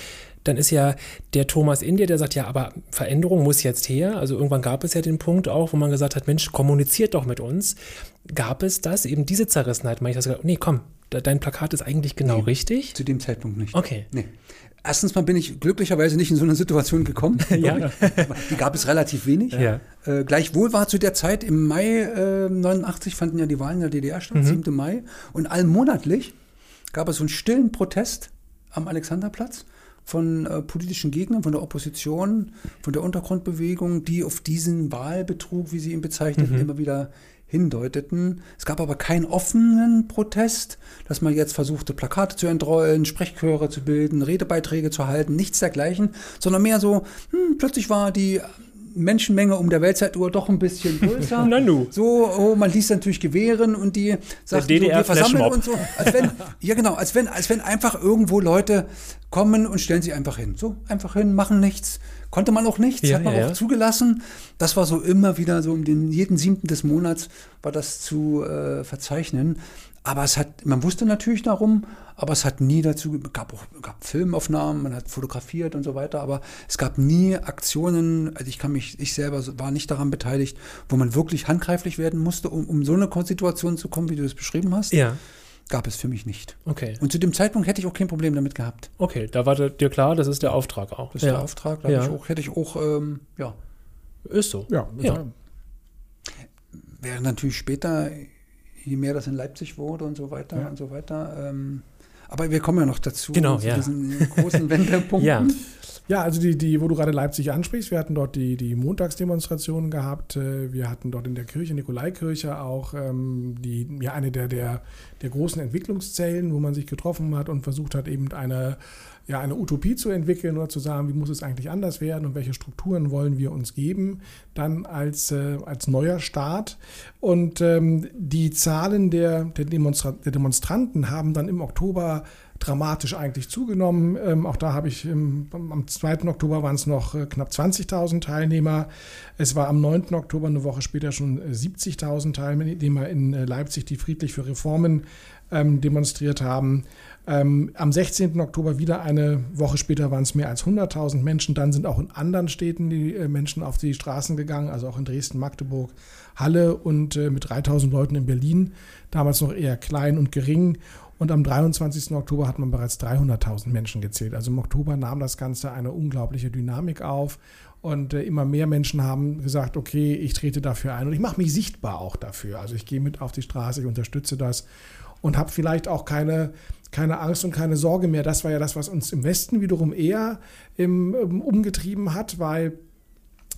dann ist ja der Thomas in dir, der sagt, ja, aber Veränderung muss jetzt her. Also irgendwann gab es ja den Punkt auch, wo man gesagt hat, Mensch, kommuniziert doch mit uns. Gab es das, eben diese Zerrissenheit? Meine ich das gesagt, nee, komm, dein Plakat ist eigentlich genau nee, richtig? Zu dem Zeitpunkt nicht. Okay. Nee. Erstens mal bin ich glücklicherweise nicht in so eine Situation gekommen. [laughs] ja. Die gab es relativ wenig. Ja. Äh, gleichwohl war zu der Zeit, im Mai äh, 89 fanden ja die Wahlen in der DDR statt, mhm. 7. Mai. Und allmonatlich gab es so einen stillen Protest am Alexanderplatz von äh, politischen Gegnern, von der Opposition, von der Untergrundbewegung, die auf diesen Wahlbetrug, wie sie ihn bezeichneten, mhm. immer wieder hindeuteten. Es gab aber keinen offenen Protest, dass man jetzt versuchte, Plakate zu entrollen, Sprechchöre zu bilden, Redebeiträge zu halten, nichts dergleichen, sondern mehr so, hm, plötzlich war die Menschenmenge um der Weltzeituhr doch ein bisschen größer. [laughs] Nanu. So, oh, man liest natürlich Gewehren und die sagten, so, wir versammeln und so. Als wenn, [laughs] ja genau, als wenn, als wenn einfach irgendwo Leute kommen und stellen sich einfach hin. So, einfach hin, machen nichts. Konnte man auch nichts, ja, hat man ja, auch ja. zugelassen. Das war so immer wieder so um den jeden siebten des Monats war das zu äh, verzeichnen. Aber es hat, man wusste natürlich darum, aber es hat nie dazu, gab auch gab Filmaufnahmen, man hat fotografiert und so weiter, aber es gab nie Aktionen, also ich kann mich, ich selber war nicht daran beteiligt, wo man wirklich handgreiflich werden musste, um, um so eine Situation zu kommen, wie du es beschrieben hast. Ja. Gab es für mich nicht. Okay. Und zu dem Zeitpunkt hätte ich auch kein Problem damit gehabt. Okay, da war dir klar, das ist der Auftrag auch. Das ist ja. der Auftrag, da ja. ich auch, hätte ich auch, ähm, ja. Ist so. Ja, ja. Wäre natürlich später je mehr das in Leipzig wurde und so weiter ja. und so weiter. Ähm, aber wir kommen ja noch dazu, genau, zu ja. diesen großen [laughs] Wendepunkten. ja. Ja, also die, die, wo du gerade Leipzig ansprichst, wir hatten dort die, die Montagsdemonstrationen gehabt. Äh, wir hatten dort in der Kirche, Nikolaikirche, auch ähm, die, ja, eine der, der, der großen Entwicklungszellen, wo man sich getroffen hat und versucht hat, eben eine, ja, eine Utopie zu entwickeln oder zu sagen, wie muss es eigentlich anders werden und welche Strukturen wollen wir uns geben, dann als, äh, als neuer Staat. Und ähm, die Zahlen der, der, Demonstra der Demonstranten haben dann im Oktober dramatisch eigentlich zugenommen. Ähm, auch da habe ich im, am 2. Oktober waren es noch äh, knapp 20.000 Teilnehmer. Es war am 9. Oktober, eine Woche später, schon 70.000 äh, Teilnehmer in äh, Leipzig, die friedlich für Reformen ähm, demonstriert haben. Ähm, am 16. Oktober wieder eine Woche später waren es mehr als 100.000 Menschen. Dann sind auch in anderen Städten die Menschen auf die Straßen gegangen, also auch in Dresden, Magdeburg, Halle und äh, mit 3.000 Leuten in Berlin. Damals noch eher klein und gering. Und am 23. Oktober hat man bereits 300.000 Menschen gezählt. Also im Oktober nahm das Ganze eine unglaubliche Dynamik auf. Und äh, immer mehr Menschen haben gesagt, okay, ich trete dafür ein und ich mache mich sichtbar auch dafür. Also ich gehe mit auf die Straße, ich unterstütze das und habe vielleicht auch keine, keine Angst und keine Sorge mehr. Das war ja das, was uns im Westen wiederum eher im, um, umgetrieben hat, weil,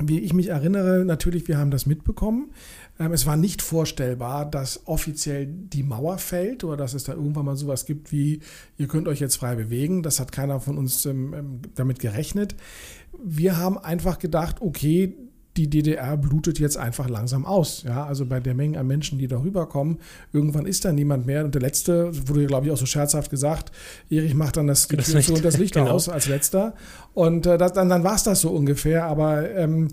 wie ich mich erinnere, natürlich, wir haben das mitbekommen. Ähm, es war nicht vorstellbar, dass offiziell die Mauer fällt oder dass es da irgendwann mal sowas gibt wie, ihr könnt euch jetzt frei bewegen. Das hat keiner von uns ähm, ähm damit gerechnet. Wir haben einfach gedacht, okay, die DDR blutet jetzt einfach langsam aus. Ja, also bei der Menge an Menschen, die da rüberkommen, irgendwann ist da niemand mehr. Und der letzte, wurde, glaube ich, auch so scherzhaft gesagt, Erich macht dann das, das zu und das Licht [laughs] genau. aus als letzter. Und äh, das, dann, dann war es das so ungefähr. Aber ähm,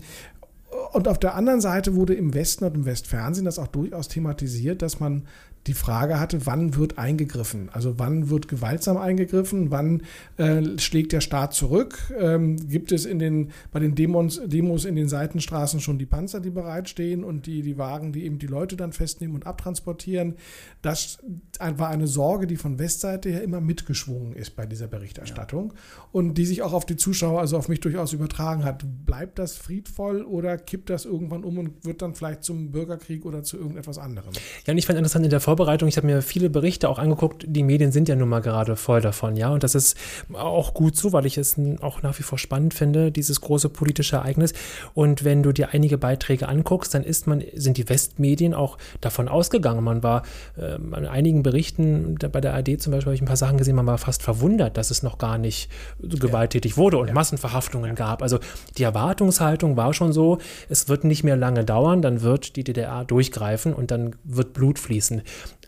und auf der anderen Seite wurde im Westen und im Westfernsehen das auch durchaus thematisiert, dass man die Frage hatte, wann wird eingegriffen? Also wann wird gewaltsam eingegriffen? Wann äh, schlägt der Staat zurück? Ähm, gibt es in den, bei den Demos, Demos in den Seitenstraßen schon die Panzer, die bereitstehen und die, die Wagen, die eben die Leute dann festnehmen und abtransportieren? Das war eine Sorge, die von Westseite her immer mitgeschwungen ist bei dieser Berichterstattung ja. und die sich auch auf die Zuschauer, also auf mich durchaus übertragen hat. Bleibt das friedvoll oder kippt das irgendwann um und wird dann vielleicht zum Bürgerkrieg oder zu irgendetwas anderem? Ja, und ich fand interessant in der Vorbereitung, ich habe mir viele Berichte auch angeguckt, die Medien sind ja nun mal gerade voll davon, ja, und das ist auch gut so, weil ich es auch nach wie vor spannend finde, dieses große politische Ereignis. Und wenn du dir einige Beiträge anguckst, dann ist man, sind die Westmedien auch davon ausgegangen. Man war äh, an einigen Berichten, bei der AD zum Beispiel habe ich ein paar Sachen gesehen, man war fast verwundert, dass es noch gar nicht so gewalttätig wurde und ja. Massenverhaftungen ja. gab. Also die Erwartungshaltung war schon so, es wird nicht mehr lange dauern, dann wird die DDR durchgreifen und dann wird Blut fließen.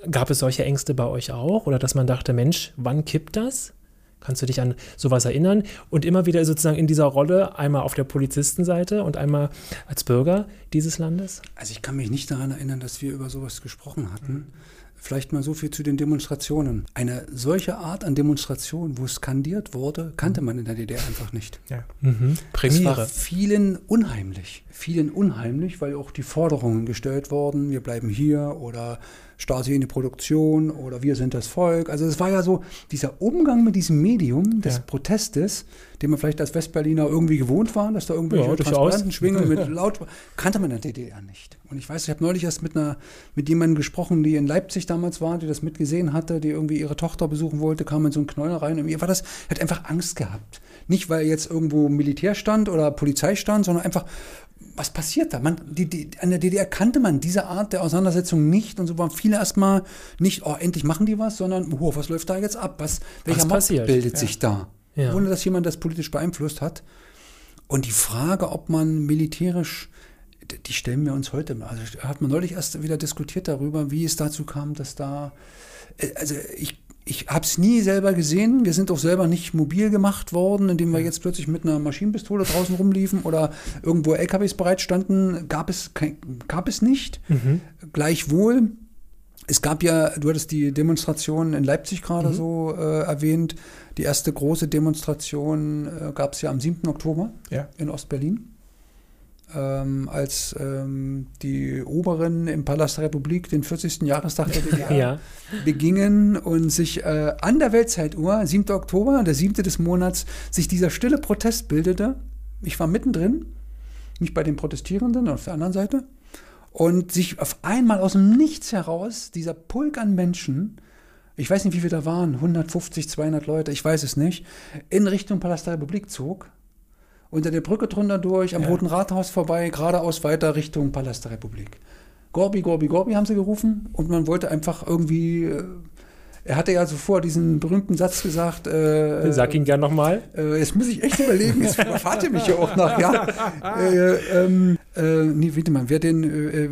Gab es solche Ängste bei euch auch? Oder dass man dachte, Mensch, wann kippt das? Kannst du dich an sowas erinnern? Und immer wieder sozusagen in dieser Rolle, einmal auf der Polizistenseite und einmal als Bürger dieses Landes? Also ich kann mich nicht daran erinnern, dass wir über sowas gesprochen hatten. Mhm. Vielleicht mal so viel zu den Demonstrationen. Eine solche Art an Demonstration, wo skandiert wurde, kannte man in der DDR einfach nicht. Ja. Mhm. Es war vielen unheimlich. Vielen unheimlich, weil auch die Forderungen gestellt wurden, wir bleiben hier oder Stasi in die Produktion oder wir sind das Volk. Also es war ja so dieser Umgang mit diesem Medium des ja. Protestes, den man vielleicht als Westberliner irgendwie gewohnt war, dass da irgendwelche ja, Transparenten schwingen mit [laughs] laut, kannte man in der DDR nicht. Und ich weiß, ich habe neulich erst mit einer mit jemandem gesprochen, die in Leipzig damals war, die das mitgesehen hatte, die irgendwie ihre Tochter besuchen wollte, kam in so einen Knäuel rein und ihr war das, hat einfach Angst gehabt. Nicht, weil jetzt irgendwo Militär stand oder Polizei stand, sondern einfach, was passiert da? Man, die, die, an der DDR kannte man diese Art der Auseinandersetzung nicht und so waren viele erstmal nicht, oh, endlich machen die was, sondern, oh, was läuft da jetzt ab? Was, welcher was Mob bildet ja. sich da? Ja. Ohne dass jemand das politisch beeinflusst hat. Und die Frage, ob man militärisch, die stellen wir uns heute, also hat man neulich erst wieder diskutiert darüber, wie es dazu kam, dass da, äh, also ich ich habe es nie selber gesehen. Wir sind auch selber nicht mobil gemacht worden, indem wir jetzt plötzlich mit einer Maschinenpistole draußen rumliefen oder irgendwo LKWs bereitstanden. Gab es, gab es nicht. Mhm. Gleichwohl, es gab ja, du hattest die Demonstration in Leipzig gerade mhm. so äh, erwähnt. Die erste große Demonstration äh, gab es ja am 7. Oktober ja. in Ostberlin ähm, als ähm, die Oberen im Palast der Republik den 40. Jahrestag der DDR [laughs] ja. begingen und sich äh, an der Weltzeituhr, 7. Oktober, der 7. des Monats, sich dieser stille Protest bildete. Ich war mittendrin, nicht bei den Protestierenden auf der anderen Seite, und sich auf einmal aus dem Nichts heraus dieser Pulk an Menschen ich weiß nicht, wie viele da waren, 150, 200 Leute, ich weiß es nicht, in Richtung Palast der Republik zog unter der Brücke drunter durch, am Ja. Roten Rathaus vorbei, geradeaus weiter Richtung Palast der Republik. Gorbi, Gorbi, Gorbi haben sie gerufen und man wollte einfach irgendwie. Äh, er hatte ja zuvor diesen berühmten Satz gesagt. Äh, Sag ihn gern nochmal. äh, jetzt muss ich echt überlegen, jetzt überfahrt ihr mich ja auch noch, ja. Äh, ähm, äh, nee, warte mal, wer den, äh, äh,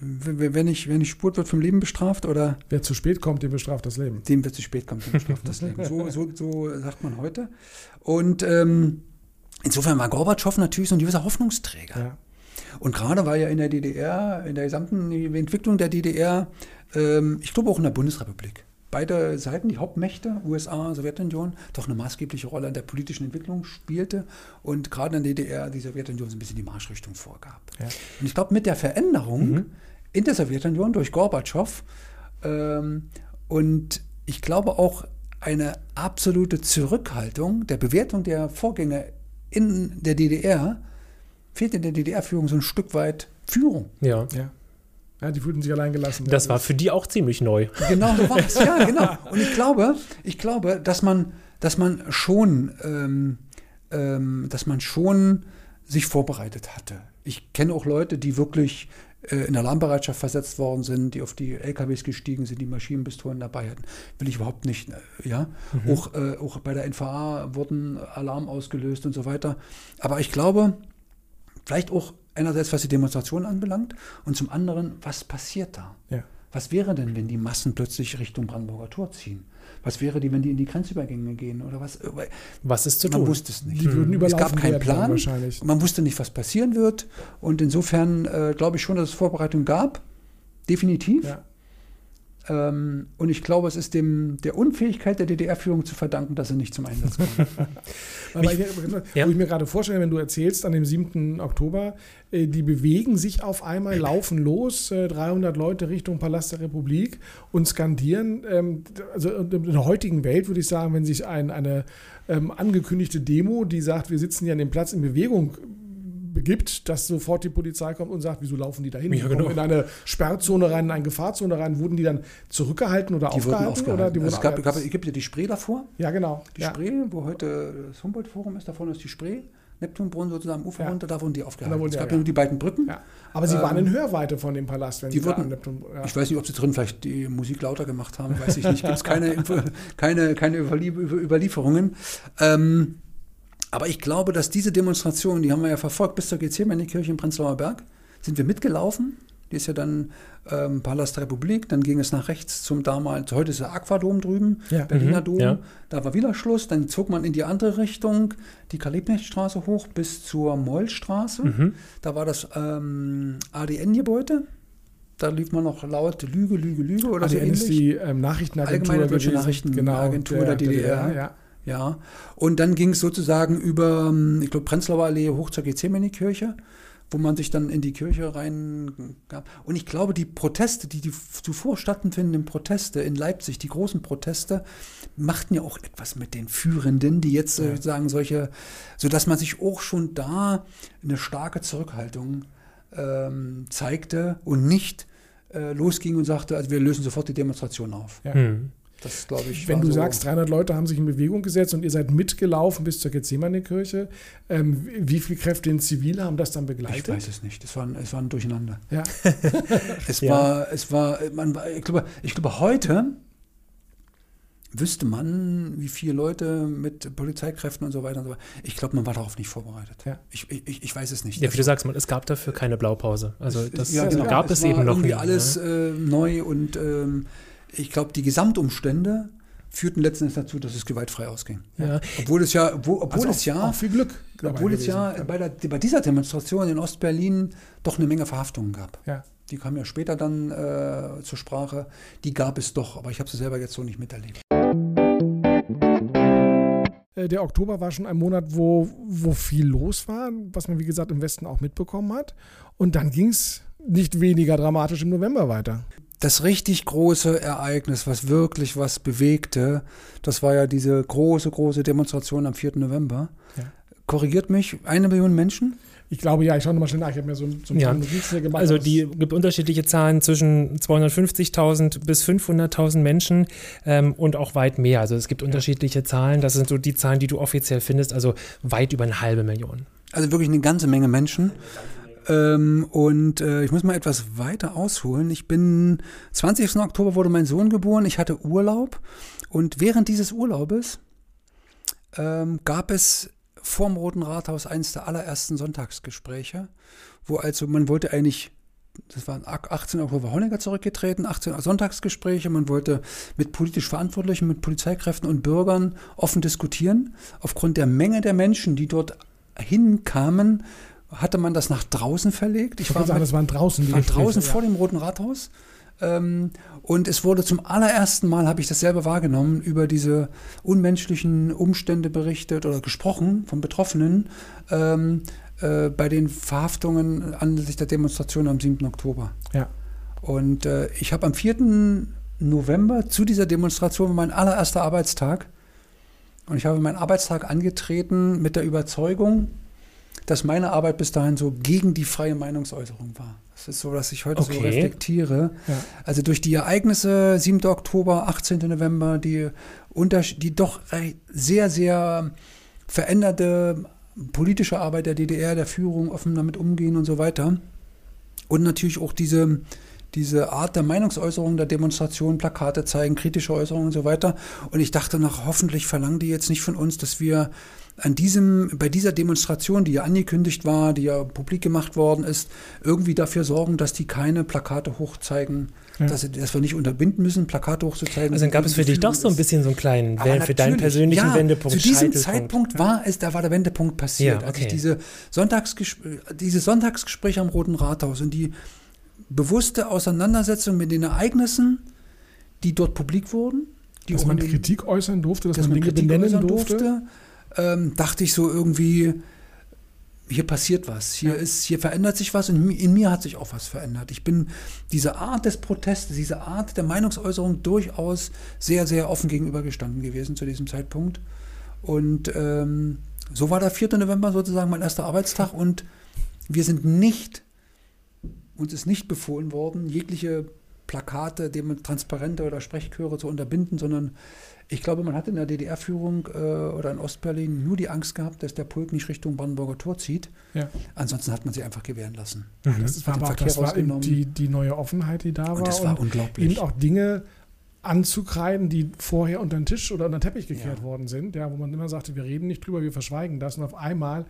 wer, wer, nicht, wer nicht spurt, wird vom Leben bestraft oder Wer zu spät kommt, dem bestraft das Leben. dem wird zu spät kommen, dem bestraft das Leben. [laughs] So, so, so sagt man heute. Und ähm, insofern war Gorbatschow natürlich so ein gewisser Hoffnungsträger. Ja. Und gerade war ja in der DDR, in der gesamten Entwicklung der DDR, ähm, ich glaube auch in der Bundesrepublik, beide Seiten, die Hauptmächte, USA, Sowjetunion, doch eine maßgebliche Rolle in der politischen Entwicklung spielte und gerade in der DDR die Sowjetunion so ein bisschen die Marschrichtung vorgab. Ja. Und ich glaube, mit der Veränderung in der Sowjetunion durch Gorbatschow ähm, und ich glaube auch eine absolute Zurückhaltung der Bewertung der Vorgänge in der DDR, fehlt in der DDR-Führung so ein Stück weit Führung. Ja. Ja. ja, die fühlten sich allein gelassen. Das war für die auch ziemlich neu. Genau so war es, [laughs] ja, genau. Und ich glaube, ich glaube, dass man, dass man schon, ähm, ähm, dass man schon sich vorbereitet hatte. Ich kenne auch Leute, die wirklich in Alarmbereitschaft versetzt worden sind, die auf die LKWs gestiegen sind, die Maschinenpistolen dabei hatten. Will ich überhaupt nicht, äh, ja. Auch, äh, auch bei der NVA wurden Alarm ausgelöst und so weiter. Aber ich glaube, vielleicht auch einerseits, was die Demonstration anbelangt und zum anderen, was passiert da? Ja. Was wäre denn, wenn die Massen plötzlich Richtung Brandenburger Tor ziehen? Was wäre die, wenn die in die Grenzübergänge gehen oder was? Was ist zu Man tun? wusste es nicht. Die würden es überlaufen gab keinen Plan. wahrscheinlich. Man wusste nicht, was passieren wird. Und insofern äh, glaube ich schon, dass es Vorbereitung gab. Definitiv. Ja. Ähm, und ich glaube, es ist dem, der Unfähigkeit der DDR-Führung zu verdanken, dass sie nicht zum Einsatz kommen. [laughs] Aber ich, Ja. Wo ich mir gerade vorstelle, wenn du erzählst, an dem 7. Oktober, äh, die bewegen sich auf einmal, laufen los, äh, 300 Leute Richtung Palast der Republik und skandieren. Ähm, also in der heutigen Welt würde ich sagen, wenn sich ein, eine ähm, angekündigte Demo, die sagt, wir sitzen hier an dem Platz in Bewegung, begibt, dass sofort die Polizei kommt und sagt, wieso laufen die dahin? Ja, Die kommen genau. in eine Sperrzone rein, in eine Gefahrzone rein. Wurden die dann zurückgehalten oder Die wurden aufgehalten? aufgehalten. Oder die also wurden es, gab, aufgehalten? gab, gibt ja die Spree davor. ja, genau. Die ja. Spree, wo heute das Humboldt-Forum ist, da vorne ist die Spree. Neptunbrunnen sozusagen am Ufer Ja. runter, da wurden die Da aufgehalten. wurden es die- gab ja. ja nur die beiden Brücken. Ja. Aber sie waren in Hörweite von dem Palast, wenn Ähm, Die sie da wurden. Ja. ich weiß nicht, ob sie drin vielleicht die Musik lauter gemacht haben, weiß ich nicht. Gibt es keine, [laughs] keine, keine Überlie Über- Überlieferungen. Ähm, aber ich glaube, dass diese Demonstration, die haben wir ja verfolgt bis zur Gethsemane-Kirche in Prenzlauer Berg, sind wir mitgelaufen. Die ist ja dann ähm, Palast der Republik, dann ging es nach rechts zum damals, heute ist der Aquadom drüben, Ja. Berliner Mhm, Dom, ja. da war wieder Schluss, dann zog man in die andere Richtung, die Karl-Liebknecht-Straße hoch bis zur Mollstraße. Mhm. Da war das ähm, ADN-Gebäude. Da lief man noch laut Lüge, Lüge, Lüge oder so ADN ist ähnlich. die ähm, Nachrichtenagentur Allgemeine Deutsche. Nachrichtenagentur der DDR. Ja. Ja. Und dann ging es sozusagen über, ähm, ich glaube, Prenzlauer Allee hoch zur Gethsemane-Kirche, wo man sich dann in die Kirche reingab. Und ich glaube, die Proteste, die, die zuvor stattfindenden Proteste in Leipzig, die großen Proteste, machten ja auch etwas mit den Führenden, die jetzt äh, sagen solche, sodass man sich auch schon da eine starke Zurückhaltung ähm, zeigte und nicht äh, losging und sagte, also wir lösen sofort die Demonstration auf. Ja. Hm. Das glaube ich. Wenn du so- sagst, 300 Leute haben sich in Bewegung gesetzt und ihr seid mitgelaufen bis zur Gethsemane-Kirche, ähm, wie viel Kräfte in Zivil haben das dann Ich begleitet? weiß es nicht. Es war, ein- es war ein Durcheinander. Ja. [laughs] Es Ja. war, es war, man, war- ich glaube, ich glaube, heute wüsste man, wie viele Leute mit Polizeikräften und so weiter und so weiter. Ich glaube, man war darauf nicht vorbereitet. Ja. Ich, ich, ich weiß es nicht. Ja, wie du sagst, man, es gab dafür keine Blaupause. Also das Ja, genau. gab es, war eben noch irgendwie nie. alles ne? äh, neu und ähm, ich glaube, die Gesamtumstände führten letztendlich dazu, dass es gewaltfrei ausging. Ja. Obwohl es ja, wo, obwohl Also es ja auch viel Glück. Obwohl es ja bei, der, bei dieser Demonstration in Ostberlin doch eine Menge Verhaftungen gab. Ja. Die kamen ja später dann äh, zur Sprache. Die gab es doch, aber ich habe sie selber jetzt so nicht miterlebt. Äh, Der Oktober war schon ein Monat, wo, wo viel los war, was man wie gesagt im Westen auch mitbekommen hat. Und dann ging es nicht weniger dramatisch im November weiter. Das richtig große Ereignis, was wirklich was bewegte, das war ja diese große, große Demonstration am 4. November. Ja. Korrigiert mich, eine Million Menschen? Ich glaube, ja, ich schaue nochmal schnell nach. Ich habe mir so, so ein Ja. Notizen hier gemacht. Also die gibt unterschiedliche Zahlen zwischen 250.000 bis 500.000 Menschen ähm, und auch weit mehr. Also es gibt unterschiedliche Zahlen. Das sind so die Zahlen, die du offiziell findest. Also weit über eine halbe Million. Also wirklich eine ganze Menge Menschen. Ähm, und äh, ich muss mal etwas weiter ausholen. Ich bin 20. Oktober wurde mein Sohn geboren. Ich hatte Urlaub und während dieses Urlaubes ähm, gab es vorm Roten Rathaus eines der allerersten Sonntagsgespräche, wo also man wollte eigentlich das war 18 Oktober Honecker zurückgetreten, 18 Sonntagsgespräche. Man wollte mit politisch Verantwortlichen, mit Polizeikräften und Bürgern offen diskutieren. Aufgrund der Menge der Menschen, die dort hinkamen, hatte man das nach draußen verlegt. Ich, ich war sagen, das waren draußen. Die waren draußen ja. vor dem Roten Rathaus. Ähm, und es wurde zum allerersten Mal, habe ich das selber wahrgenommen, über diese unmenschlichen Umstände berichtet oder gesprochen von Betroffenen. Ähm, äh, bei den Verhaftungen anlässlich der Demonstration am 7. Oktober. Ja. Und äh, ich habe am 4. November zu dieser Demonstration mein allererster Arbeitstag. Und ich habe meinen Arbeitstag angetreten mit der Überzeugung, dass meine Arbeit bis dahin so gegen die freie Meinungsäußerung war. Das ist so, dass ich heute okay. so reflektiere. Ja. Also durch die Ereignisse 7. Oktober, 18. November, die, die doch sehr, sehr veränderte politische Arbeit der DDR, der Führung, offen damit umgehen und so weiter. Und natürlich auch diese, diese Art der Meinungsäußerung, der Demonstration, Plakate zeigen, kritische Äußerungen und so weiter. Und ich dachte nach, hoffentlich verlangen die jetzt nicht von uns, dass wir an diesem, bei dieser Demonstration, die ja angekündigt war, die ja publik gemacht worden ist, irgendwie dafür sorgen, dass die keine Plakate hochzeigen, ja. dass, dass, wir nicht unterbinden müssen, Plakate hochzuzeigen. Also dann gab es für dich doch so ein bisschen so einen kleinen, für deinen persönlichen ja, Wendepunkt. Zu diesem Zeitpunkt war es, da war der Wendepunkt passiert. Ja, okay. Als diese Sonntagsgespräche, diese Sonntagsgespräche am Roten Rathaus und die bewusste Auseinandersetzung mit den Ereignissen, die dort publik wurden. dass man Kritik äußern durfte, dass, dass man Dinge benennen durfte. durfte ähm, dachte ich so irgendwie, hier passiert was, hier ja. ist, hier verändert sich was und in mir hat sich auch was verändert. Ich bin dieser Art des Protestes, dieser Art der Meinungsäußerung durchaus sehr, sehr offen gegenübergestanden gewesen zu diesem Zeitpunkt. Und ähm, so war der 4. November sozusagen mein erster Arbeitstag und wir sind nicht, uns ist nicht befohlen worden, jegliche Plakate, Transparente oder Sprechchöre zu unterbinden, sondern ich glaube, man hat in der DDR-Führung äh, oder in Ostberlin nur die Angst gehabt, dass der Pulk nicht Richtung Brandenburger Tor zieht. Ja. Ansonsten hat man sie einfach gewähren lassen. Mhm. Das, war auch, das war eben die, die neue Offenheit, die da war. Und das war und unglaublich. Eben auch Dinge anzukreiden, die vorher unter den Tisch oder unter den Teppich gekehrt ja. worden sind, ja, wo man immer sagte, wir reden nicht drüber, wir verschweigen das. Und auf einmal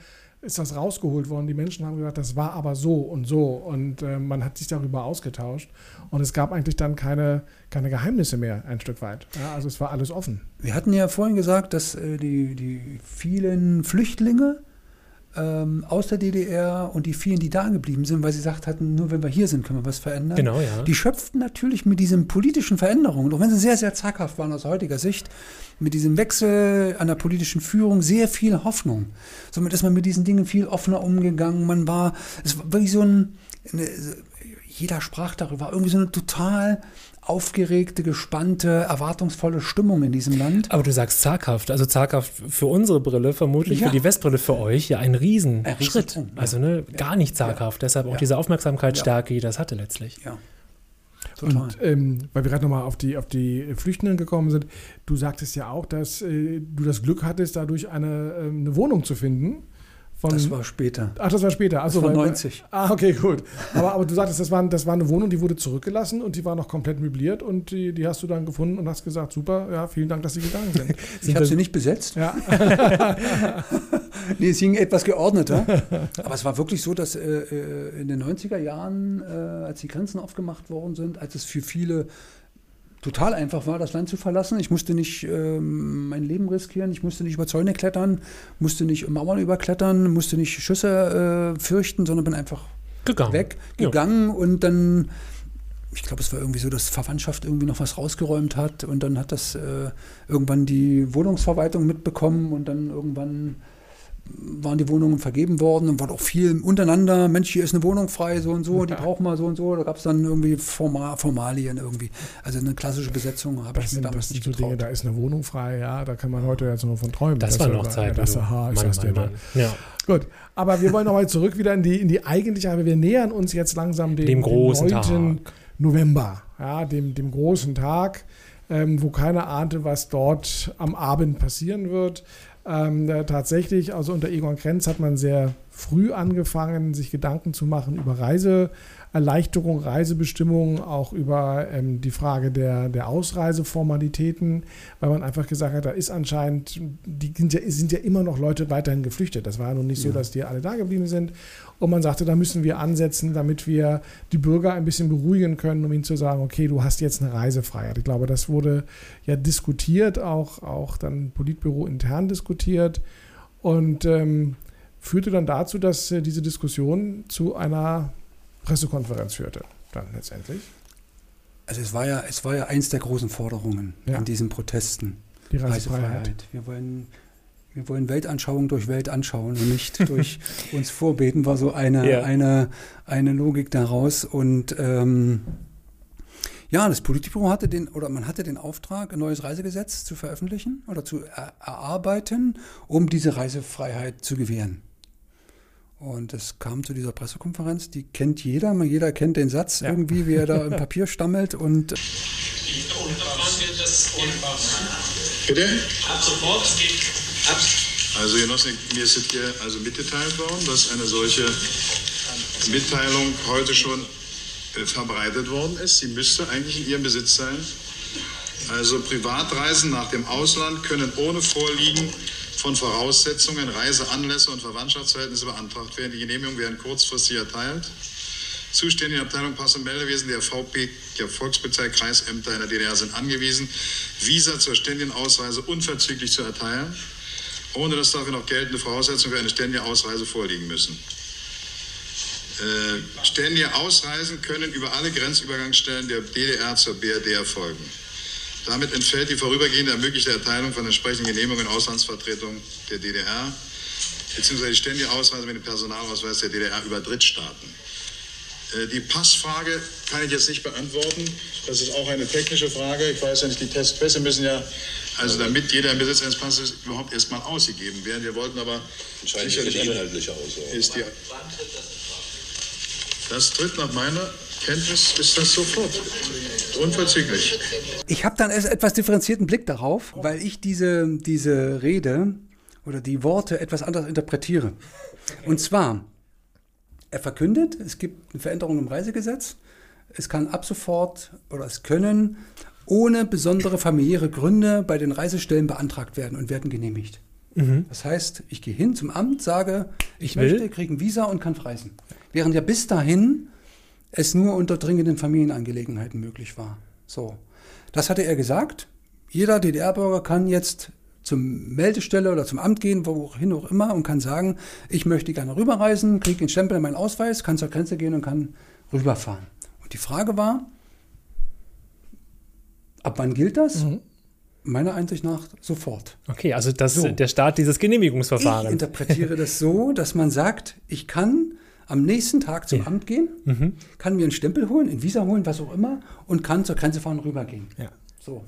ist das rausgeholt worden. Die Menschen haben gesagt, das war aber so und so. Und äh, man hat sich darüber ausgetauscht. Und es gab eigentlich dann keine, keine Geheimnisse mehr, ein Stück weit. Ja, also es war alles offen. Wir hatten ja vorhin gesagt, dass äh, die, die vielen Flüchtlinge ähm, aus der DDR und die vielen, die da geblieben sind, weil sie gesagt hatten, nur wenn wir hier sind, können wir was verändern. Genau, ja. Die schöpften natürlich mit diesen politischen Veränderungen, auch wenn sie sehr, sehr zaghaft waren aus heutiger Sicht, mit diesem Wechsel an der politischen Führung sehr viel Hoffnung. Somit ist man mit diesen Dingen viel offener umgegangen. Man war, es war wirklich so ein, eine, jeder sprach darüber, irgendwie so eine total aufgeregte, gespannte, erwartungsvolle Stimmung in diesem Land. Aber du sagst zaghaft, also zaghaft für unsere Brille, vermutlich ja. für die Westbrille für euch, ja ein Riesenschritt. Ein also ne, ja. gar nicht zaghaft, ja. deshalb auch diese Aufmerksamkeitsstärke, die das hatte letztlich. Ja. Total. Und ähm, weil wir gerade nochmal auf die, auf die Flüchtenden gekommen sind, du sagtest ja auch, dass äh, du das Glück hattest, dadurch eine, äh, eine Wohnung zu finden. Von, das war später. Ach, das war später. Also das war 90. ah, okay, gut. Aber, aber du sagtest, das war, das war eine Wohnung, die wurde zurückgelassen und die war noch komplett möbliert und die, die hast du dann gefunden und hast gesagt, super, ja, vielen Dank, dass Sie gegangen sind. [laughs] ich habe sie nicht besetzt. Ja. [laughs] nee, es hing etwas geordneter. [laughs] Aber es war wirklich so, dass äh, äh in den 90er Jahren, äh, als die Grenzen aufgemacht worden sind, als es für viele total einfach war, das Land zu verlassen. Ich musste nicht ähm, mein Leben riskieren, ich musste nicht über Zäune klettern, musste nicht Mauern überklettern, musste nicht Schüsse äh, fürchten, sondern bin einfach gegangen. weg, gegangen ja. und dann, ich glaube, es war irgendwie so, dass Verwandtschaft irgendwie noch was rausgeräumt hat und dann hat das äh, irgendwann die Wohnungsverwaltung mitbekommen und dann irgendwann waren die Wohnungen vergeben worden und war auch viel untereinander, Mensch, hier ist eine Wohnung frei, so und so, die brauchen wir so und so. Da gab es dann irgendwie Formal, Formalien irgendwie. Also eine klassische Besetzung habe ich mir damals nicht so getraut. Dinge, da ist eine Wohnung frei, ja, da kann man heute jetzt nur von träumen. Das war noch Zeit. Ja, das, aha, ich Mann, Mann, Mann. Ja. Gut, aber wir wollen nochmal zurück wieder in die, in die eigentliche, aber wir nähern uns jetzt langsam dem, dem großen dem 9. Tag. November, ja, dem, dem großen Tag, ähm, wo keiner ahnte, was dort am Abend passieren wird. Ähm, äh, tatsächlich, also unter Egon Krenz hat man sehr früh angefangen, sich Gedanken zu machen über Reiseerleichterung, Reisebestimmungen, auch über ähm, die Frage der, der Ausreiseformalitäten, weil man einfach gesagt hat, da ist anscheinend, die sind ja, sind ja immer noch Leute weiterhin geflüchtet. Das war ja nun nicht so, dass die alle da geblieben sind. Und man sagte, da müssen wir ansetzen, damit wir die Bürger ein bisschen beruhigen können, um ihnen zu sagen, okay, du hast jetzt eine Reisefreiheit. Ich glaube, das wurde ja diskutiert, auch, auch dann Politbüro intern diskutiert und ähm, führte dann dazu, dass äh, diese Diskussion zu einer Pressekonferenz führte, dann letztendlich. Also es war ja, es war ja eins der großen Forderungen Ja. in diesen Protesten. Die Reisefreiheit. Wir wollen, wir wollen Weltanschauung durch Welt anschauen und nicht [laughs] durch uns vorbeten, war so eine, Ja. eine, eine Logik daraus. Und ähm, ja, das Politbüro hatte den, oder man hatte den Auftrag, ein neues Reisegesetz zu veröffentlichen oder zu er erarbeiten, um diese Reisefreiheit zu gewähren. Und es kam zu dieser Pressekonferenz, die kennt jeder, man- jeder kennt den Satz irgendwie, wie er da im [laughs] Papier stammelt und Bitte? Ab sofort, ab. Also Genossen, mir ist es hier also mitgeteilt worden, dass eine solche Mitteilung heute schon äh, verbreitet worden ist. Sie müsste eigentlich in Ihrem Besitz sein. Also Privatreisen nach dem Ausland können ohne Vorliegen von Voraussetzungen, Reiseanlässe und Verwandtschaftsverhältnisse beantragt werden. Die Genehmigungen werden kurzfristig erteilt. Zuständige Abteilung Pass- und Meldewesen der VP, der Volkspolizei, Kreisämter in der DDR sind angewiesen, Visa zur ständigen Ausreise unverzüglich zu erteilen, ohne dass dafür noch geltende Voraussetzungen für eine ständige Ausreise vorliegen müssen. Äh, ständige Ausreisen können über alle Grenzübergangsstellen der DDR zur BRD erfolgen. Damit entfällt die vorübergehende ermöglichte Erteilung von entsprechenden Genehmigungen in Auslandsvertretungen der DDR beziehungsweise die ständige Ausreise mit dem Personalausweis der DDR über Drittstaaten. Äh, Die Passfrage kann ich jetzt nicht beantworten. Das ist auch eine technische Frage. Ich weiß ja nicht, die Testpässe müssen ja, also damit jeder im Besitz eines Passes ist, überhaupt erstmal ausgegeben werden. Wir wollten aber sicherlich eine, inhaltliche Aussage. ist die, das tritt nach meiner Kenntnis, ist das sofort. Unverzüglich. Ich habe dann erst etwas differenzierten Blick darauf, weil ich diese, diese Rede oder die Worte etwas anders interpretiere. Und zwar, er verkündet, es gibt eine Veränderung im Reisegesetz. Es kann ab sofort oder es können ohne besondere familiäre Gründe bei den Reisestellen beantragt werden und werden genehmigt. Das heißt, ich gehe hin zum Amt, sage, ich, Ich will. möchte, kriege ein Visa und kann reisen. Während ja bis dahin es nur unter dringenden Familienangelegenheiten möglich war. So. Das hatte er gesagt. Jeder DDR-Bürger kann jetzt zum Meldestelle oder zum Amt gehen, wohin auch immer, und kann sagen, ich möchte gerne rüberreisen, kriege den Stempel in meinen Ausweis, kann zur Grenze gehen und kann rüberfahren. Und die Frage war, ab wann gilt das? Meiner Einsicht nach sofort. Okay, also das, So. der Start dieses Ich Genehmigungsverfahrens. interpretiere das so, dass man sagt, ich kann am nächsten Tag zum Amt gehen, kann mir einen Stempel holen, ein Visa holen, was auch immer, und kann zur Grenze fahren und rübergehen. Ja. So.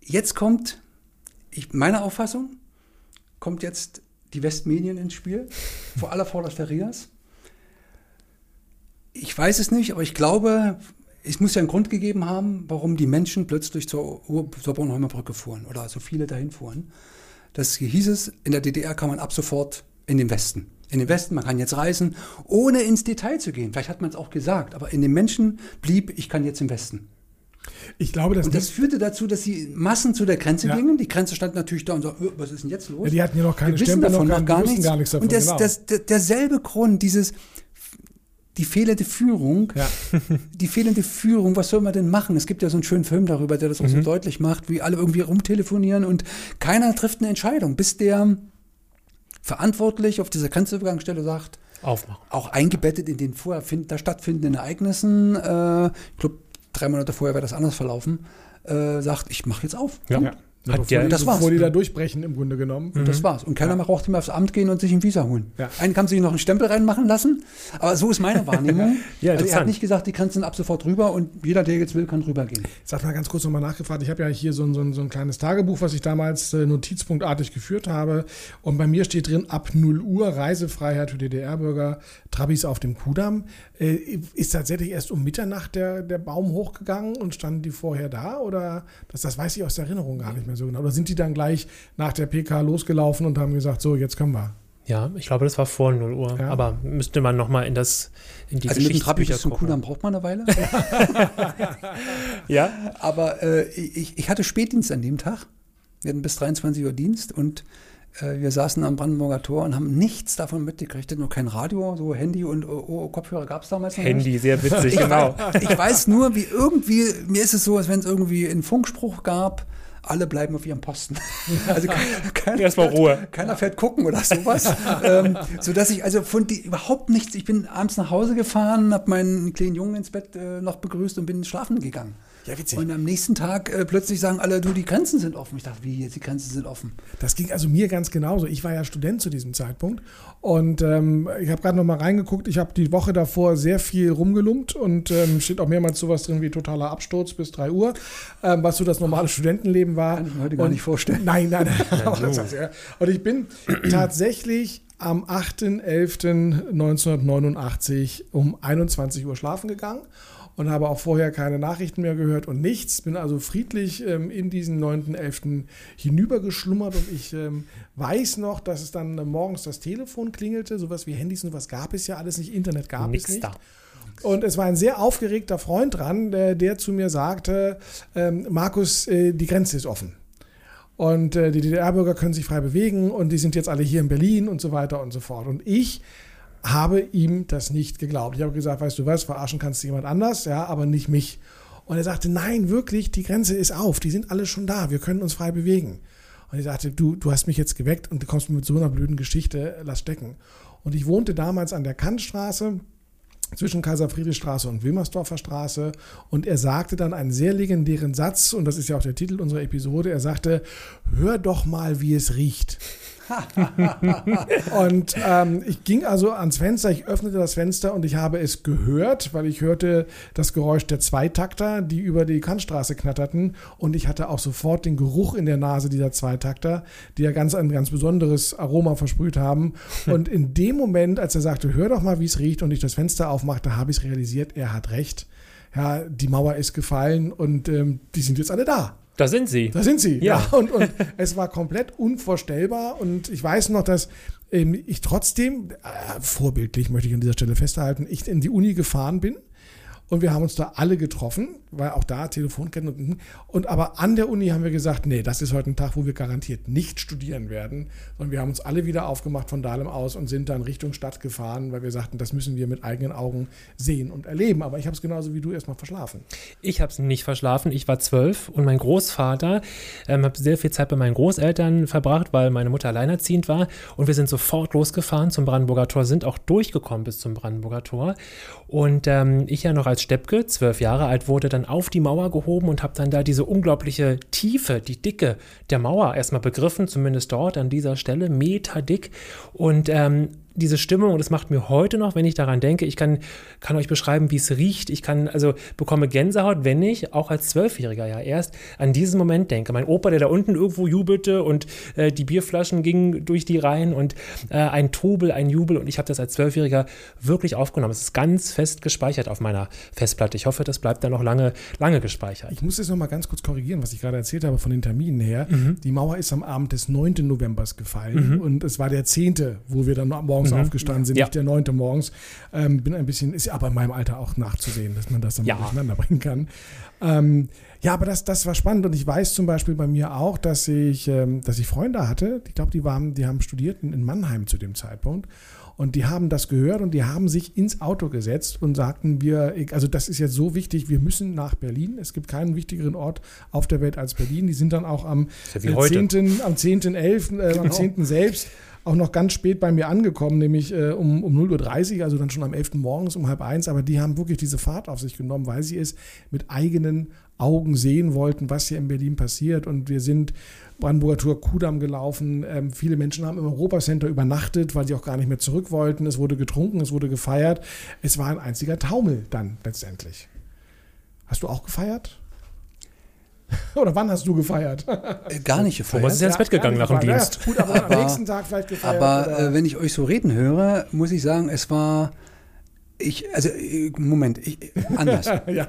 Jetzt kommt, ich, meine Auffassung, kommt jetzt die Westmedien ins Spiel, [laughs] vor aller Vorderst der Rias. Ich weiß es nicht, aber ich glaube, es muss ja einen Grund gegeben haben, warum die Menschen plötzlich zur, Ur- zur Bornholmer Brücke fuhren oder so viele dahin fuhren. Das hieß es, in der DDR kann man ab sofort in den Westen. In den Westen, man kann jetzt reisen, ohne ins Detail zu gehen. Vielleicht hat man es auch gesagt, aber in den Menschen blieb, ich kann jetzt im Westen. Ich glaube, dass Und das führte dazu, dass die Massen zu der Grenze Ja. gingen. Die Grenze stand natürlich da und so, "Äh, was ist denn jetzt los? Ja, die hatten ja noch keine Wir wissen Stempel, davon noch kein- gar nichts. gar nichts davon, Und das, genau. das, der- derselbe Grund, dieses die fehlende Führung, Ja. [laughs] die fehlende Führung, was soll man denn machen? Es gibt ja so einen schönen Film darüber, der das auch so deutlich macht, wie alle irgendwie rumtelefonieren und keiner trifft eine Entscheidung, bis der verantwortlich auf dieser Grenzübergangsstelle sagt, Aufmachen. auch eingebettet in den vorher find, da stattfindenden Ereignissen, äh, ich glaube, drei Monate vorher wäre das anders verlaufen, äh, sagt, ich mache jetzt auf. Ja. Ja. Hat bevor, ja- die, das war's. bevor die da durchbrechen, im Grunde genommen. Und das war's. Und keiner brauchte mehr aufs Amt gehen und sich ein Visa holen. Ja. Einen kann sich noch einen Stempel reinmachen lassen, aber so ist meine [laughs] Wahrnehmung. Ja, also er hat nicht gesagt, die Grenzen ab sofort rüber und jeder, der jetzt will, kann rübergehen. Sag mal ganz kurz nochmal nachgefragt. Ich habe ja hier so ein, so, ein, so ein kleines Tagebuch, was ich damals äh, notizpunktartig geführt habe. Und bei mir steht drin, ab 0 Uhr Reisefreiheit für DDR-Bürger, Trabis auf dem Kudamm. Äh, ist tatsächlich erst um Mitternacht der, der Baum hochgegangen und standen die vorher da? Oder das, das weiß ich aus der Erinnerung gar nicht mehr so genau. Oder sind die dann gleich nach der PK losgelaufen und haben gesagt, so, jetzt können wir? Ja, ich glaube, das war vor 0 Uhr. Ja. Aber müsste man nochmal in das in die also Geschichtsbücher mit dem zum Kudamm braucht man eine Weile. [laughs] ja. Aber äh, ich, ich hatte Spätdienst an dem Tag. Wir hatten bis 23 Uhr Dienst und wir saßen am Brandenburger Tor und haben nichts davon mitgekriegt. Nur kein Radio, so Handy und oh, oh, Kopfhörer gab es damals noch Handy, nicht. sehr witzig, ich, genau. Ich weiß nur, wie irgendwie, mir ist es so, als wenn es irgendwie einen Funkspruch gab alle bleiben auf ihrem Posten. [laughs] Also keiner, Erstmal Ruhe. Keiner fährt gucken oder sowas. [laughs] ähm, sodass ich also von die überhaupt nichts, ich bin abends nach Hause gefahren, habe meinen kleinen Jungen ins Bett äh, noch begrüßt und bin schlafen gegangen. Ja, witzig. Und am nächsten Tag äh, plötzlich sagen alle, du, die Grenzen sind offen. Ich dachte, wie jetzt, die Grenzen sind offen. Das ging also mir ganz genauso. Ich war ja Student zu diesem Zeitpunkt und ähm, ich habe gerade noch mal reingeguckt. Ich habe die Woche davor sehr viel rumgelumpt und ähm, steht auch mehrmals sowas drin wie totaler Absturz bis 3 Uhr, ähm, was so das normale Studentenleben war. Kann ich mir heute gar nicht vorstellen. Nein, nein. nein. [laughs] [laughs] und ich bin [clears throat] tatsächlich am 8.11.1989 um 21 Uhr schlafen gegangen und habe auch vorher keine Nachrichten mehr gehört und nichts. Bin also friedlich ähm, in diesen 9.11. hinübergeschlummert und ich ähm, weiß noch, dass es dann äh, morgens das Telefon klingelte. Sowas wie Handys und was gab es ja alles nicht. Internet gab Nix es nicht. Da. Und es war ein sehr aufgeregter Freund dran, der, der zu mir sagte, ähm, Markus, äh, die Grenze ist offen. Und äh, die DDR-Bürger können sich frei bewegen und die sind jetzt alle hier in Berlin und so weiter und so fort. Und ich habe ihm das nicht geglaubt. Ich habe gesagt, weißt du was, verarschen kannst du jemand anders, ja, aber nicht mich. Und er sagte, nein, wirklich, die Grenze ist auf, die sind alle schon da, wir können uns frei bewegen. Und ich sagte, du, du hast mich jetzt geweckt und du kommst mit so einer blöden Geschichte, lass stecken. Und ich wohnte damals an der Kantstraße zwischen Kaiser Friedrichstraße und Wilmersdorfer Straße und er sagte dann einen sehr legendären Satz und das ist ja auch der Titel unserer Episode. Er sagte, hör doch mal, wie es riecht. [laughs] und ähm, ich ging also ans Fenster, ich öffnete das Fenster und ich habe es gehört, weil ich hörte das Geräusch der Zweitakter, die über die Kantstraße knatterten und ich hatte auch sofort den Geruch in der Nase dieser Zweitakter, die ja ganz ein ganz besonderes Aroma versprüht haben. [laughs] Und in dem Moment, als er sagte, hör doch mal, wie es riecht und ich das Fenster aufmachte, habe ich es realisiert, er hat recht. Ja, die Mauer ist gefallen und ähm, die sind jetzt alle da. Da sind sie. Da sind sie. Ja. ja und, und es war komplett unvorstellbar. Und ich weiß noch, dass ähm, ich trotzdem, äh, vorbildlich möchte ich an dieser Stelle festhalten, ich in die Uni gefahren bin und wir haben uns da alle getroffen, weil auch da Telefonketten und, und aber an der Uni haben wir gesagt, nee, das ist heute ein Tag, wo wir garantiert nicht studieren werden, sondern wir haben uns alle wieder aufgemacht von Dahlem aus und sind dann Richtung Stadt gefahren, weil wir sagten, das müssen wir mit eigenen Augen sehen und erleben. Aber ich habe es genauso wie du erstmal verschlafen. Ich habe es nicht verschlafen. Ich war zwölf und mein Großvater ähm, habe sehr viel Zeit bei meinen Großeltern verbracht, weil meine Mutter alleinerziehend war und wir sind sofort losgefahren zum Brandenburger Tor, sind auch durchgekommen bis zum Brandenburger Tor und ähm, ich ja noch als Steppke, zwölf Jahre alt, wurde dann auf die Mauer gehoben und habe dann da diese unglaubliche Tiefe, die Dicke der Mauer erstmal begriffen, zumindest dort an dieser Stelle, meterdick. Und ähm, diese Stimmung und das macht mir heute noch, wenn ich daran denke, ich kann, kann euch beschreiben, wie es riecht. Ich kann, also bekomme Gänsehaut, wenn ich auch als Zwölfjähriger ja erst an diesen Moment denke. Mein Opa, der da unten irgendwo jubelte und äh, die Bierflaschen gingen durch die Reihen und äh, ein Trubel, ein Jubel und ich habe das als Zwölfjähriger wirklich aufgenommen. Es ist ganz fest gespeichert auf meiner Festplatte. Ich hoffe, das bleibt dann noch lange, lange gespeichert. Ich muss jetzt noch mal ganz kurz korrigieren, was ich gerade erzählt habe von den Terminen her. Mhm. Die Mauer ist am Abend des 9. Novembers gefallen mhm. und es war der 10., wo wir dann morgen morgens mhm. aufgestanden sind, ja. nicht der neunte morgens. Ähm, bin ein bisschen, ist aber in meinem Alter auch nachzusehen, dass man das dann ja. durcheinander bringen kann. Ähm, ja, aber das, das war spannend und ich weiß zum Beispiel bei mir auch, dass ich, ähm, dass ich Freunde hatte, ich glaube, die, waren, die haben studiert in Mannheim zu dem Zeitpunkt und die haben das gehört und die haben sich ins Auto gesetzt und sagten, wir, also das ist jetzt so wichtig, wir müssen nach Berlin. Es gibt keinen wichtigeren Ort auf der Welt als Berlin. Die sind dann auch am ja 10., am 10.11., äh, genau. am 10. selbst auch noch ganz spät bei mir angekommen, nämlich äh, um, um 0.30 Uhr, also dann schon am 11. morgens um halb eins. Aber die haben wirklich diese Fahrt auf sich genommen, weil sie es mit eigenen Augen sehen wollten, was hier in Berlin passiert. Und wir sind Brandenburger Tour Kudamm gelaufen. Ähm, viele Menschen haben im Europacenter übernachtet, weil sie auch gar nicht mehr zurück wollten. Es wurde getrunken, es wurde gefeiert. Es war ein einziger Taumel dann letztendlich. Hast du auch gefeiert? [laughs] Oder wann hast du gefeiert? Äh, gar nicht gefeiert. Thomas ist ja ins Bett gegangen nach dem Dienst. Ja, gut, aber, aber, am nächsten Tag vielleicht gefeiert. Aber äh, wenn ich euch so reden höre, muss ich sagen, es war. Ich, also, äh, Moment, ich, anders. [laughs] ja.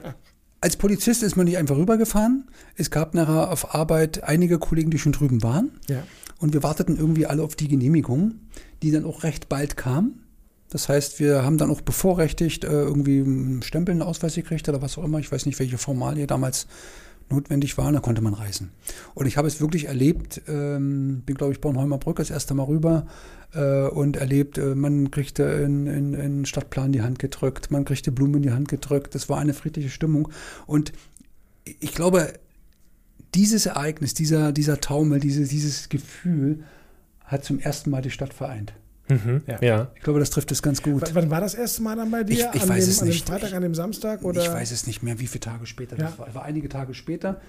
als Polizist ist man nicht einfach rübergefahren. Es gab nachher auf Arbeit einige Kollegen, die schon drüben waren. Ja. Und wir warteten irgendwie alle auf die Genehmigung, die dann auch recht bald kam. Das heißt, wir haben dann auch bevorrechtigt äh, irgendwie einen Stempel, einen Ausweis gekriegt oder was auch immer. Ich weiß nicht, welche Formalie damals notwendig waren. Da konnte man reisen. Und ich habe es wirklich erlebt. Ähm, bin, glaube ich, Bornholmer Brücke das erste Mal rüber äh, und erlebt, äh, man kriegte in, in, in Stadtplan die Hand gedrückt, man kriegte Blumen in die Hand gedrückt. Das war eine friedliche Stimmung. Und ich glaube, dieses Ereignis, dieser, dieser Taumel, diese, dieses Gefühl hat zum ersten Mal die Stadt vereint. Mhm, Ja. ja. Ich glaube, das trifft es ganz gut. W- Wann war das erste Mal dann bei dir? Ich- ich an weiß dem, es an dem nicht. Freitag, an dem Samstag? Oder? Ich weiß es nicht mehr, wie viele Tage später Ja. das war. Es war einige Tage später.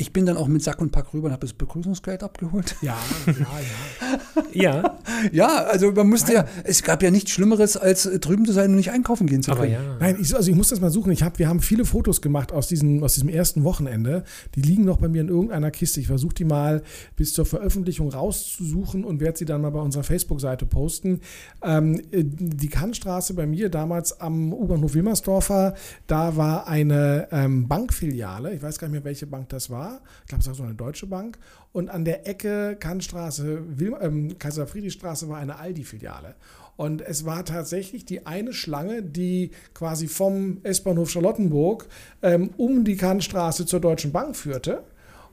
Ich bin dann auch mit Sack und Pack rüber und habe das Begrüßungsgeld abgeholt. Ja, ja, ja. [laughs] Ja, Ja, also man musste ja, es gab ja nichts Schlimmeres, als drüben zu sein und nicht einkaufen gehen zu aber können. ja. Nein, ich, also ich muss das mal suchen. Ich hab, wir haben viele Fotos gemacht aus diesem, aus diesem ersten Wochenende. Die liegen noch bei mir in irgendeiner Kiste. Ich versuche die mal bis zur Veröffentlichung rauszusuchen und werde sie dann mal bei unserer Facebook-Seite posten. Ähm, äh, die Kannstraße bei mir damals am U-Bahnhof Wilmersdorfer, da war eine ähm, Bankfiliale. Ich weiß gar nicht mehr, welche Bank das war. Ich glaube, es war so eine deutsche Bank. Und an der Ecke Kannstraße, Wil ähm, Kaiser-Friedrich-Straße war eine Aldi-Filiale. Und es war tatsächlich die eine Schlange, die quasi vom S-Bahnhof Charlottenburg ähm, um die Kannstraße zur Deutschen Bank führte.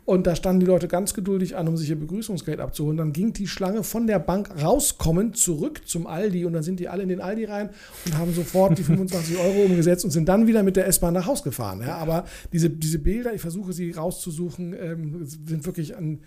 Und da standen die Leute ganz geduldig an, um sich ihr Begrüßungsgeld abzuholen. Dann ging die Schlange von der Bank rauskommend zurück zum Aldi und dann sind die alle in den Aldi rein und haben sofort die [laughs] 25 Euro umgesetzt und sind dann wieder mit der S-Bahn nach Haus gefahren. Ja, aber diese, diese Bilder, ich versuche sie rauszusuchen, ähm, sind wirklich ein, äh,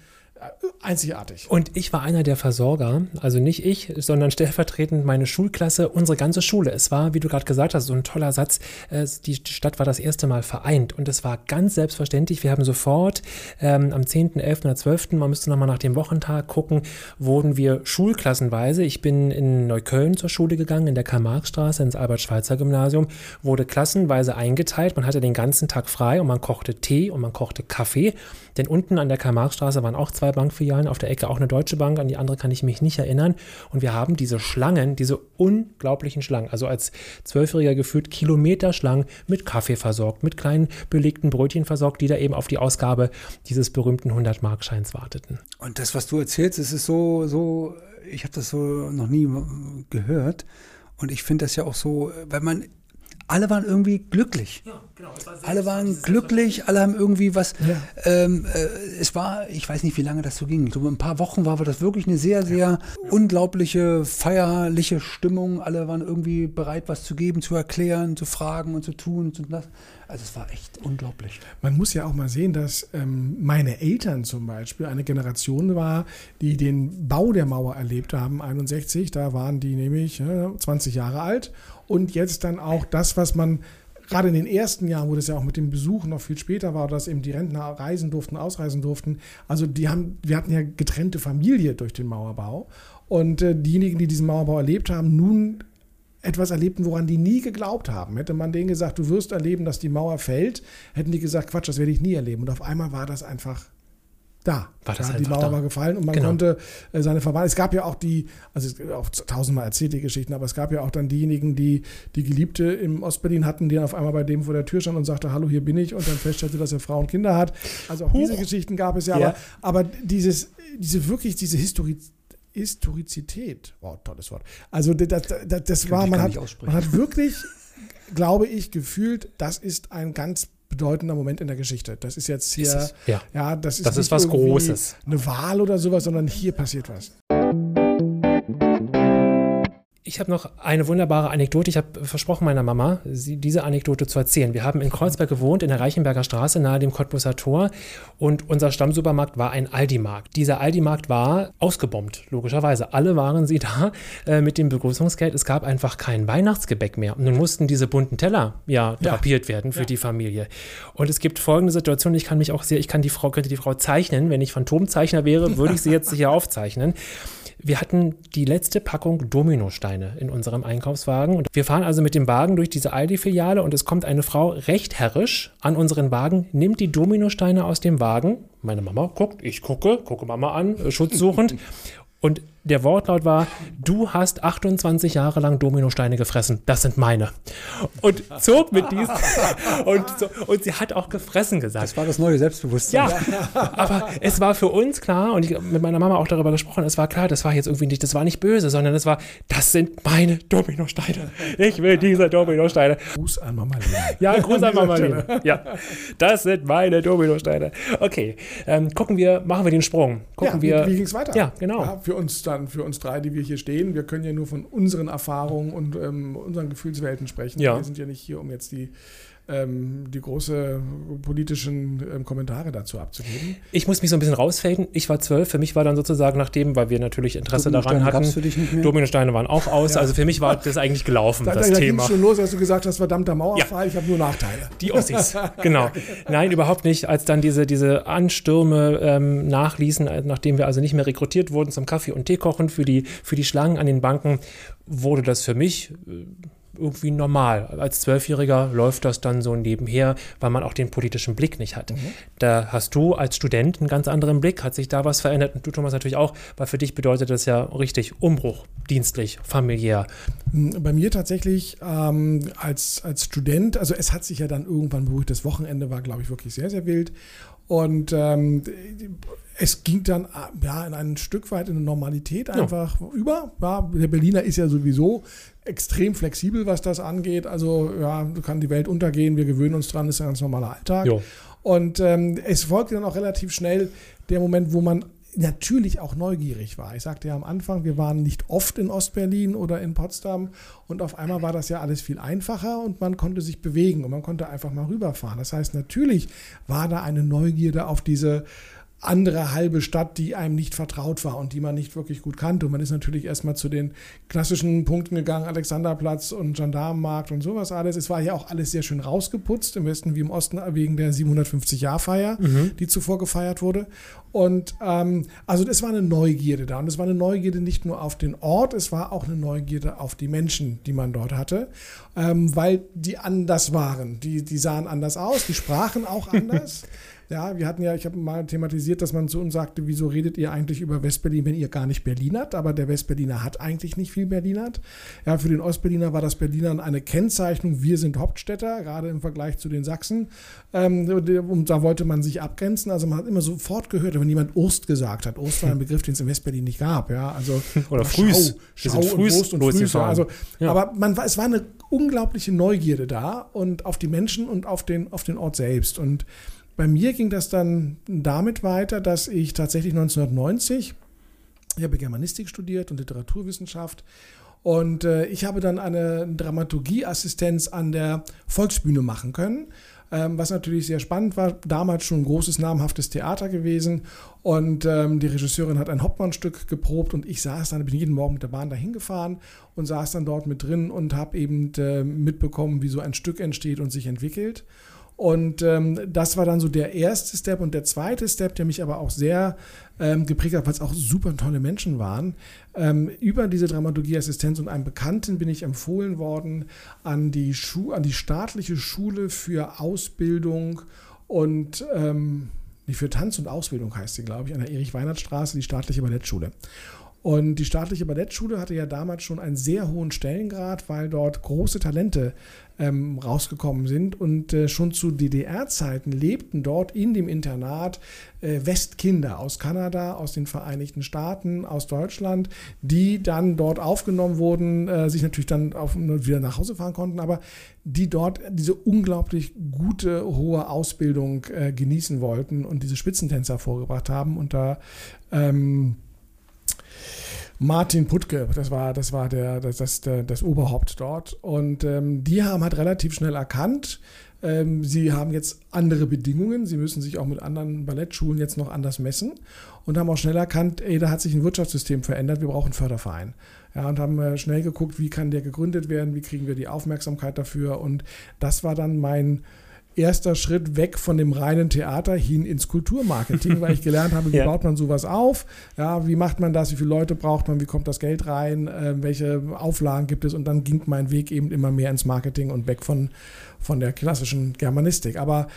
einzigartig. Und ich war einer der Versorger, also nicht ich, sondern stellvertretend meine Schulklasse, unsere ganze Schule. Es war, wie du gerade gesagt hast, so ein toller Satz, äh, die Stadt war das erste Mal vereint und es war ganz selbstverständlich. Wir haben sofort ähm, am 10., 11. oder 12., man müsste nochmal nach dem Wochentag gucken, wurden wir schulklassenweise, ich bin in Neukölln zur Schule gegangen, in der Karl-Marx-Straße, ins Albert-Schweitzer-Gymnasium, wurde klassenweise eingeteilt, man hatte den ganzen Tag frei und man kochte Tee und man kochte Kaffee, denn unten an der Karl-Marx-Straße waren auch zwei Bankfilialen, auf der Ecke auch eine Deutsche Bank, an die andere kann ich mich nicht erinnern. Und wir haben diese Schlangen, diese unglaublichen Schlangen, also als Zwölfjähriger gefühlt Kilometerschlangen mit Kaffee versorgt, mit kleinen belegten Brötchen versorgt, die da eben auf die Ausgabe dieses berühmten 100-Markscheins warteten. Und das, was du erzählst, es ist so, so, ich habe das so noch nie gehört. Und ich finde das ja auch so, weil man, alle waren irgendwie glücklich. Alle waren glücklich, alle haben irgendwie was. Ähm, äh, es war, ich weiß nicht, wie lange das so ging. So ein paar Wochen war das wirklich eine sehr, sehr unglaubliche, feierliche Stimmung. Alle waren irgendwie bereit, was zu geben, zu erklären, zu fragen und zu tun und das. Also es war echt unglaublich. Man muss ja auch mal sehen, dass ähm, meine Eltern zum Beispiel eine Generation war, die den Bau der Mauer erlebt haben, 61. Da waren die nämlich äh, 20 Jahre alt. Und jetzt dann auch das, was man gerade in den ersten Jahren, wo das ja auch mit dem Besuch noch viel später war, dass eben die Rentner reisen durften, ausreisen durften. Also die haben, wir hatten ja getrennte Familie durch den Mauerbau. Und äh, diejenigen, die diesen Mauerbau erlebt haben, nun etwas erlebten, woran die nie geglaubt haben. Hätte man denen gesagt, du wirst erleben, dass die Mauer fällt, hätten die gesagt, Quatsch, das werde ich nie erleben. Und auf einmal war das einfach da. War das ja, die Mauer da. war gefallen und man Genau. konnte äh, seine Verwandten. Es gab ja auch die, also es gibt auch tausendmal erzählt die Geschichten, aber es gab ja auch dann diejenigen, die die Geliebte im Ostberlin hatten, die dann auf einmal bei dem vor der Tür stand und sagte, hallo, hier bin ich und dann feststellte, dass er Frau und Kinder hat. Also auch diese Geschichten gab es ja, Ja. Aber, aber dieses, diese wirklich, diese Historie. Historizität, wow, tolles Wort. Also das, das, das war, man hat, man hat wirklich, glaube ich, gefühlt, das ist ein ganz bedeutender Moment in der Geschichte. Das ist jetzt hier, Ist ja. ja, das ist, Das ist nicht was Großes. Eine Wahl oder sowas, sondern hier passiert was. Ich habe noch eine wunderbare Anekdote. Ich habe versprochen meiner Mama, sie, diese Anekdote zu erzählen. Wir haben in Kreuzberg gewohnt, in der Reichenberger Straße, nahe dem Cottbuser Tor. Und unser Stammsupermarkt war ein Aldi-Markt. Dieser Aldi-Markt war ausgebombt, logischerweise. Alle waren sie [laughs] da äh, mit dem Begrüßungsgeld. Es gab einfach kein Weihnachtsgebäck mehr. Und nun mussten diese bunten Teller ja, Ja. drapiert werden für die Familie. Und es gibt folgende Situation. Ich kann mich auch sehr, ich kann die Frau, könnte die Frau zeichnen. Wenn ich Phantomzeichner wäre, würde ich sie [laughs] jetzt hier aufzeichnen. Wir hatten die letzte Packung Dominosteine in unserem Einkaufswagen und wir fahren also mit dem Wagen durch diese Aldi-Filiale und es kommt eine Frau recht herrisch an unseren Wagen, nimmt die Dominosteine aus dem Wagen. Meine Mama guckt, ich gucke, gucke Mama an, äh, schutzsuchend. [laughs] Und der Wortlaut war, du hast 28 Jahre lang Dominosteine gefressen, das sind meine. Und zog mit diesen, [laughs] und, und sie hat auch gefressen gesagt. Das war das neue Selbstbewusstsein. Ja, aber es war für uns klar, und ich mit meiner Mama auch darüber gesprochen, es war klar, das war jetzt irgendwie nicht, das war nicht böse, sondern es war, das sind meine Dominosteine. Ich will diese Dominosteine. Gruß an Mama Lena. Ja, Gruß an Mama. Lena. Ja, das sind meine Dominosteine. Okay, ähm, gucken wir, machen wir den Sprung. Gucken ja, wir. wie, wie ging es weiter? Ja, genau. Ja, für uns dann, für uns drei, die wir hier stehen, wir können ja nur von unseren Erfahrungen und ähm, unseren Gefühlswelten sprechen. Ja. Wir sind ja nicht hier, um jetzt die, ähm, die große politischen ähm, Kommentare dazu abzugeben. Ich muss mich so ein bisschen rausfaden. Ich war zwölf. Für mich war dann sozusagen nachdem, weil wir natürlich Interesse daran hatten, für dich nicht mehr? Dominosteine waren auch aus. Also für mich war das eigentlich gelaufen, Da, das da, da Thema. schon los, als du gesagt hast, verdammter Mauerfall, ich habe nur Nachteile. Die Ossis, genau. Nein, überhaupt nicht. Als dann diese, diese Anstürme ähm, nachließen, äh, nachdem wir also nicht mehr rekrutiert wurden zum Kaffee- und Teekochen für die, für die Schlangen an den Banken, wurde das für mich äh, irgendwie normal. Als Zwölfjähriger läuft das dann so nebenher, weil man auch den politischen Blick nicht hat. Da hast du als Student einen ganz anderen Blick. Hat sich da was verändert? Und du, Thomas, natürlich auch, weil für dich bedeutet das ja richtig Umbruch, dienstlich, familiär. Bei mir tatsächlich ähm, als, als Student, also es hat sich ja dann irgendwann beruhigt, das Wochenende war, glaube ich, wirklich sehr, sehr wild. Und ähm, es ging dann ja in ein Stück weit in eine Normalität einfach über. Ja, der Berliner ist ja sowieso extrem flexibel, was das angeht. Also ja, kann die Welt untergehen, wir gewöhnen uns dran, ist ein ganz normaler Alltag. Jo. Und ähm, es folgte dann auch relativ schnell der Moment, wo man natürlich auch neugierig war. Ich sagte ja am Anfang, wir waren nicht oft in Ostberlin oder in Potsdam und auf einmal war das ja alles viel einfacher und man konnte sich bewegen und man konnte einfach mal rüberfahren. Das heißt, natürlich war da eine Neugierde auf diese andere halbe Stadt, die einem nicht vertraut war und die man nicht wirklich gut kannte. Und man ist natürlich erstmal zu den klassischen Punkten gegangen, Alexanderplatz und Gendarmenmarkt und sowas alles. Es war ja auch alles sehr schön rausgeputzt, im Westen wie im Osten, wegen der 750-Jahr-Feier, die zuvor gefeiert wurde. Und ähm, also das war eine Neugierde da. Und es war eine Neugierde nicht nur auf den Ort, es war auch eine Neugierde auf die Menschen, die man dort hatte, ähm, weil die anders waren. Die, die sahen anders aus, die sprachen auch [laughs] anders. Ja, wir hatten ja, ich habe mal thematisiert, dass man zu uns sagte, wieso redet ihr eigentlich über Westberlin, wenn ihr gar nicht Berlinert? Aber der Westberliner hat eigentlich nicht viel Berlinert. Ja, für den Ostberliner war das Berlinern eine Kennzeichnung. Wir sind Hauptstädter, gerade im Vergleich zu den Sachsen. Ähm, und da wollte man sich abgrenzen. Also man hat immer sofort gehört, wenn jemand Urst gesagt hat. Urst war ein Begriff, den es in Westberlin nicht gab. Ja, also [laughs] Oder Frühs. Schau, Schau und Wurst und Frühs. Ja, also, Ja. aber man, war- es war eine unglaubliche Neugierde da und auf die Menschen und auf den, auf den Ort selbst. Und bei mir ging das dann damit weiter, dass ich tatsächlich 1990, ich habe Germanistik studiert und Literaturwissenschaft und äh, ich habe dann eine Dramaturgieassistenz an der Volksbühne machen können, ähm, was natürlich sehr spannend war. Damals schon ein großes, namhaftes Theater gewesen und ähm, die Regisseurin hat ein Hauptmannstück geprobt und ich saß dann, bin jeden Morgen mit der Bahn dahin gefahren und saß dann dort mit drin und habe eben äh, mitbekommen, wie so ein Stück entsteht und sich entwickelt. Und ähm, das war dann so der erste Step und der zweite Step, der mich aber auch sehr ähm, geprägt hat, weil es auch super tolle Menschen waren. Ähm, über diese Dramaturgieassistenz und einem Bekannten bin ich empfohlen worden an die, Schu an die staatliche Schule für Ausbildung und ähm, für Tanz und Ausbildung heißt sie, glaube ich, an der Erich-Weinert-Straße, die staatliche Ballettschule. Und die staatliche Ballettschule hatte ja damals schon einen sehr hohen Stellengrad, weil dort große Talente ähm, rausgekommen sind. Und äh, schon zu DDR-Zeiten lebten dort in dem Internat äh, Westkinder aus Kanada, aus den Vereinigten Staaten, aus Deutschland, die dann dort aufgenommen wurden, äh, sich natürlich dann auf, wieder nach Hause fahren konnten, aber die dort diese unglaublich gute, hohe Ausbildung äh, genießen wollten und diese Spitzentänzer vorgebracht haben. Und da ähm, Martin Puttke, das war, das war der, das, das, das Oberhaupt dort. Und ähm, die haben halt relativ schnell erkannt, ähm, sie haben jetzt andere Bedingungen, sie müssen sich auch mit anderen Ballettschulen jetzt noch anders messen und haben auch schnell erkannt, ey, da hat sich ein Wirtschaftssystem verändert, wir brauchen einen Förderverein. Ja, und haben äh, schnell geguckt, wie kann der gegründet werden, wie kriegen wir die Aufmerksamkeit dafür. Und das war dann mein erster Schritt weg von dem reinen Theater hin ins Kulturmarketing, weil ich gelernt habe, [laughs] wie Ja. baut man sowas auf, ja, wie macht man das, wie viele Leute braucht man, wie kommt das Geld rein, äh, welche Auflagen gibt es und dann ging mein Weg eben immer mehr ins Marketing und weg von, von der klassischen Germanistik. Aber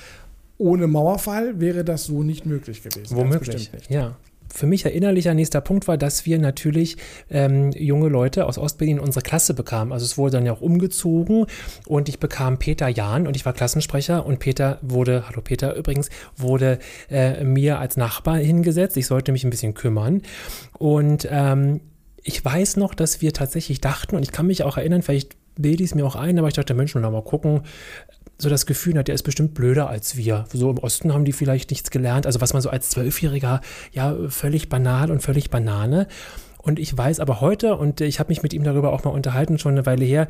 ohne Mauerfall wäre das so nicht möglich gewesen. Womöglich. bestimmt nicht. Ja. Für mich erinnerlicher nächster Punkt war, dass wir natürlich ähm, junge Leute aus Ostberlin in unsere Klasse bekamen. Also es wurde dann ja auch umgezogen und ich bekam Peter Jahn und ich war Klassensprecher und Peter wurde, hallo Peter übrigens, wurde äh, mir als Nachbar hingesetzt. Ich sollte mich ein bisschen kümmern und ähm, ich weiß noch, dass wir tatsächlich dachten, und ich kann mich auch erinnern, vielleicht bilde ich es mir auch ein, aber ich dachte, Mensch, noch mal gucken, so das Gefühl hat, der ist bestimmt blöder als wir. So im Osten haben die vielleicht nichts gelernt. Also was man so als Zwölfjähriger, ja, völlig banal und völlig Banane. Und ich weiß aber heute, und ich habe mich mit ihm darüber auch mal unterhalten, schon eine Weile her,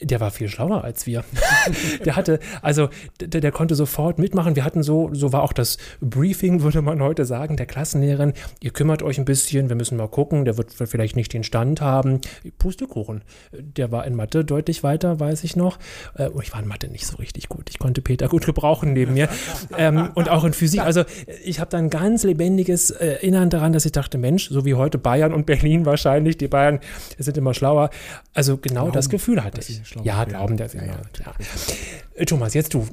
der war viel schlauer als wir. [laughs] der hatte, also der, der, konnte sofort mitmachen. Wir hatten so, so war auch das Briefing, [laughs] würde man heute sagen, der Klassenlehrerin. Ihr kümmert euch ein bisschen, wir müssen mal gucken, der wird vielleicht nicht den Stand haben. Pustekuchen. Der war in Mathe deutlich weiter, weiß ich noch. Äh, ich war in Mathe nicht so richtig gut. Ich konnte Peter gut gebrauchen neben mir. [laughs] Ähm, und auch in Physik. Also ich habe da ein ganz lebendiges Erinnern daran, dass ich dachte, Mensch, so wie heute Bayern und Berlin wahrscheinlich, die Bayern sind immer schlauer. Also genau Glauben, das Gefühl hatte ich. Ja, glauben der ja, ja, ja. Thomas, jetzt du.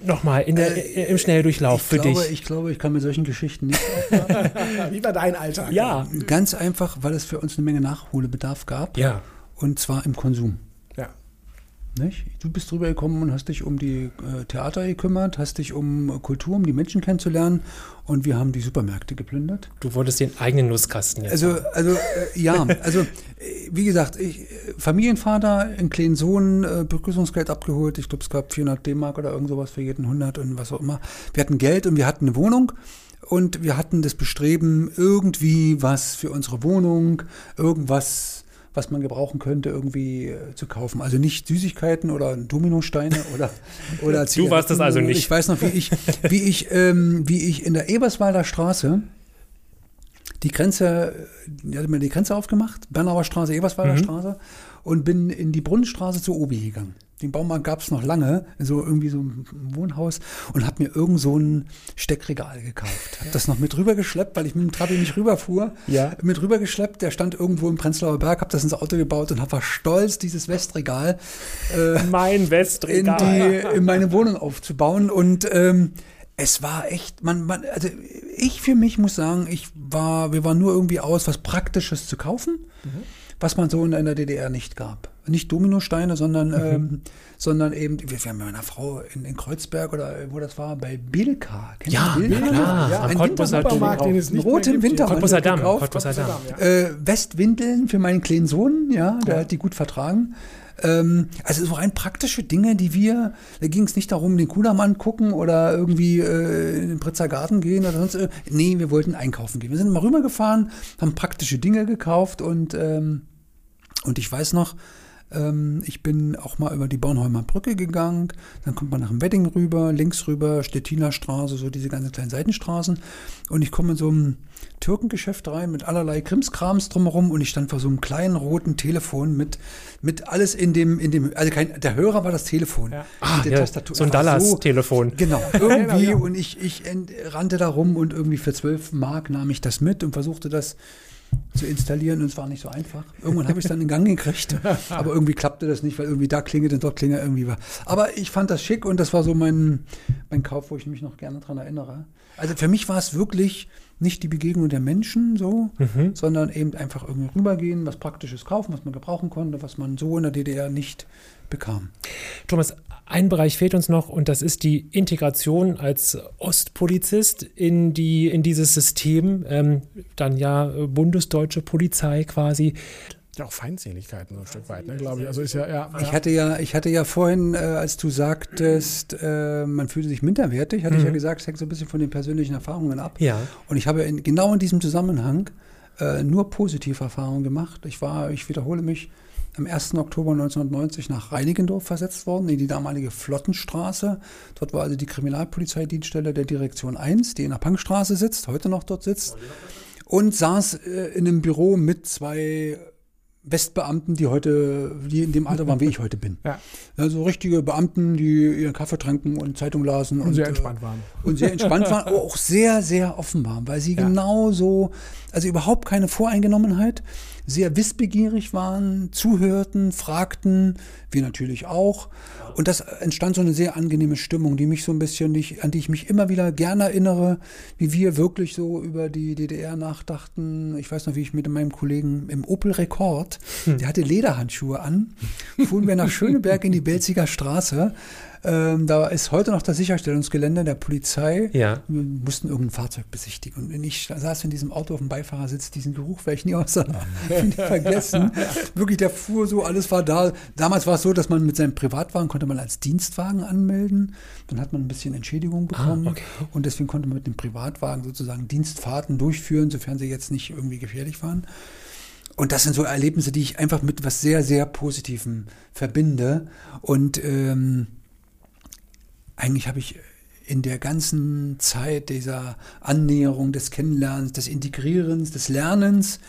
Nochmal äh, im Schnelldurchlauf für glaube, dich. Ich glaube, ich kann mit solchen Geschichten nicht. [laughs] Wie war dein Alltag? Ja. Ganz einfach, weil es für uns eine Menge Nachholbedarf gab. Ja. Und zwar im Konsum. Nicht? Du bist drüber gekommen und hast dich um die äh, Theater gekümmert, hast dich um Kultur, um die Menschen kennenzulernen und wir haben die Supermärkte geplündert. Du wolltest den eigenen Nusskasten jetzt. Also, also äh, ja, [laughs] also äh, wie gesagt, ich, Familienvater, einen kleinen Sohn, äh, Begrüßungsgeld abgeholt. Ich glaube, es gab 400 D-Mark oder irgend sowas für jeden 100 und was auch immer. Wir hatten Geld und wir hatten eine Wohnung. Und wir hatten das Bestreben, irgendwie was für unsere Wohnung, irgendwas was man gebrauchen könnte, irgendwie äh, zu kaufen. Also nicht Süßigkeiten oder Dominosteine oder [laughs] oder Du warst das also nicht. Ich weiß noch, wie ich, wie ich, ähm, wie ich in der Eberswalder Straße die Grenze, die hat mir die Grenze aufgemacht, Bernauer Straße, Eberswalder mhm. Straße, und bin in die Brunnenstraße zu Obi gegangen. Den Baumarkt gab es noch lange, so irgendwie so ein Wohnhaus und habe mir irgend so ein Steckregal gekauft. Habe das noch mit rübergeschleppt, weil ich mit dem Trabi nicht rüberfuhr. Ja. Mit rübergeschleppt, der stand irgendwo im Prenzlauer Berg, habe das ins Auto gebaut und habe stolz, dieses Westregal äh, mein Westregal in, die, in meine Wohnung aufzubauen und ähm, es war echt, man, man, also ich für mich muss sagen, ich war, wir waren nur irgendwie aus, was Praktisches zu kaufen, mhm. Was man so in der DDR nicht gab nicht Dominosteine, sondern, mhm. ähm, sondern eben, wir waren mit meiner Frau in, in, Kreuzberg oder wo das war, bei Bilka. Kennt ja, Bilka? klar. Ja, ein Wintersupermarkt, den es nicht roten Wintermarkt Damm, Damm. Ja. Äh, Westwindeln für meinen kleinen Sohn, ja, der ja. hat die gut vertragen. Ähm, also so rein praktische Dinge, die wir, da ging es nicht darum, den Kudamann gucken oder irgendwie äh, in den Pritzer Garten gehen oder sonst. Äh, nee, wir wollten einkaufen gehen. Wir sind mal rübergefahren, haben praktische Dinge gekauft und, ähm, und ich weiß noch, ähm, ich bin auch mal über die Bornholmer Brücke gegangen. Dann kommt man nach dem Wedding rüber, links rüber, Stettiner Straße, so diese ganzen kleinen Seitenstraßen. Und ich komme in so ein Türkengeschäft rein mit allerlei Krimskrams drumherum und ich stand vor so einem kleinen roten Telefon mit, mit alles in dem, in dem, also kein, der Hörer war das Telefon. Ja. Ah, ja, so ein Dallas-Telefon. So, genau, [laughs] irgendwie und ich, ich rannte da rum und irgendwie für 12 Mark nahm ich das mit und versuchte das zu installieren und es war nicht so einfach. Irgendwann habe ich es dann in Gang gekriegt, aber irgendwie klappte das nicht, weil irgendwie da klingelt und dort klingelt irgendwie war. Aber ich fand das schick und das war so mein, mein Kauf, wo ich mich noch gerne dran erinnere. Also für mich war es wirklich nicht die Begegnung der Menschen so, mhm. sondern eben einfach irgendwie rübergehen, was Praktisches kaufen, was man gebrauchen konnte, was man so in der DDR nicht bekam. Thomas, ein Bereich fehlt uns noch und das ist die Integration als Ostpolizist in, die, in dieses System, ähm, dann ja bundesdeutsche Polizei quasi. Ja, auch Feindseligkeiten so ein Stück weit, ne, glaube ich. Also ist ja, ja, Ich hatte ja, ich hatte ja vorhin, äh, als du sagtest, äh, man fühlte sich minderwertig, hatte mhm. ich ja mhm. gesagt, es hängt so ein bisschen von den persönlichen Erfahrungen ab. Ja. Und ich habe in, genau in diesem Zusammenhang äh, nur positive Erfahrungen gemacht. Ich war, ich wiederhole mich, am 1. Oktober 1990 nach Reinigendorf versetzt worden, in die damalige Flottenstraße. Dort war also die Kriminalpolizeidienststelle der Direktion 1, die in der Punkstraße sitzt, heute noch dort sitzt, und saß äh, in einem Büro mit zwei Westbeamten, die heute, die in dem Alter waren, wie ich heute bin. [laughs] Ja. Also richtige Beamten, die ihren Kaffee tranken und Zeitung lasen. Und, und sehr äh, entspannt waren. Und sehr entspannt waren, aber auch sehr, sehr offen waren, weil sie ja. genauso, also überhaupt keine Voreingenommenheit, sehr wissbegierig waren, zuhörten, fragten, wir natürlich auch. Und das entstand so eine sehr angenehme Stimmung, die mich so ein bisschen, nicht, an die ich mich immer wieder gerne erinnere, wie wir wirklich so über die DDR nachdachten. Ich weiß noch, wie ich mit meinem Kollegen im Opel Rekord, hm. der hatte Lederhandschuhe an, fuhren wir nach Schöneberg in die Belziger Straße ähm, da ist heute noch das Sicherstellungsgelände der Polizei. Ja. Wir mussten irgendein Fahrzeug besichtigen. Und ich saß in diesem Auto auf dem Beifahrersitz, diesen Geruch werde ich nie außer vergessen. [laughs] Wirklich, der fuhr so, alles war da. Damals war es so, dass man mit seinem Privatwagen konnte man als Dienstwagen anmelden. Dann hat man ein bisschen Entschädigung ah, bekommen. Ah, okay. Und deswegen konnte man mit dem Privatwagen sozusagen Dienstfahrten durchführen, sofern sie jetzt nicht irgendwie gefährlich waren. Und das sind so Erlebnisse, die ich einfach mit was sehr, sehr Positivem verbinde. Und ähm, eigentlich habe ich in der ganzen Zeit dieser Annäherung, des Kennenlernens, des Integrierens, des Lernens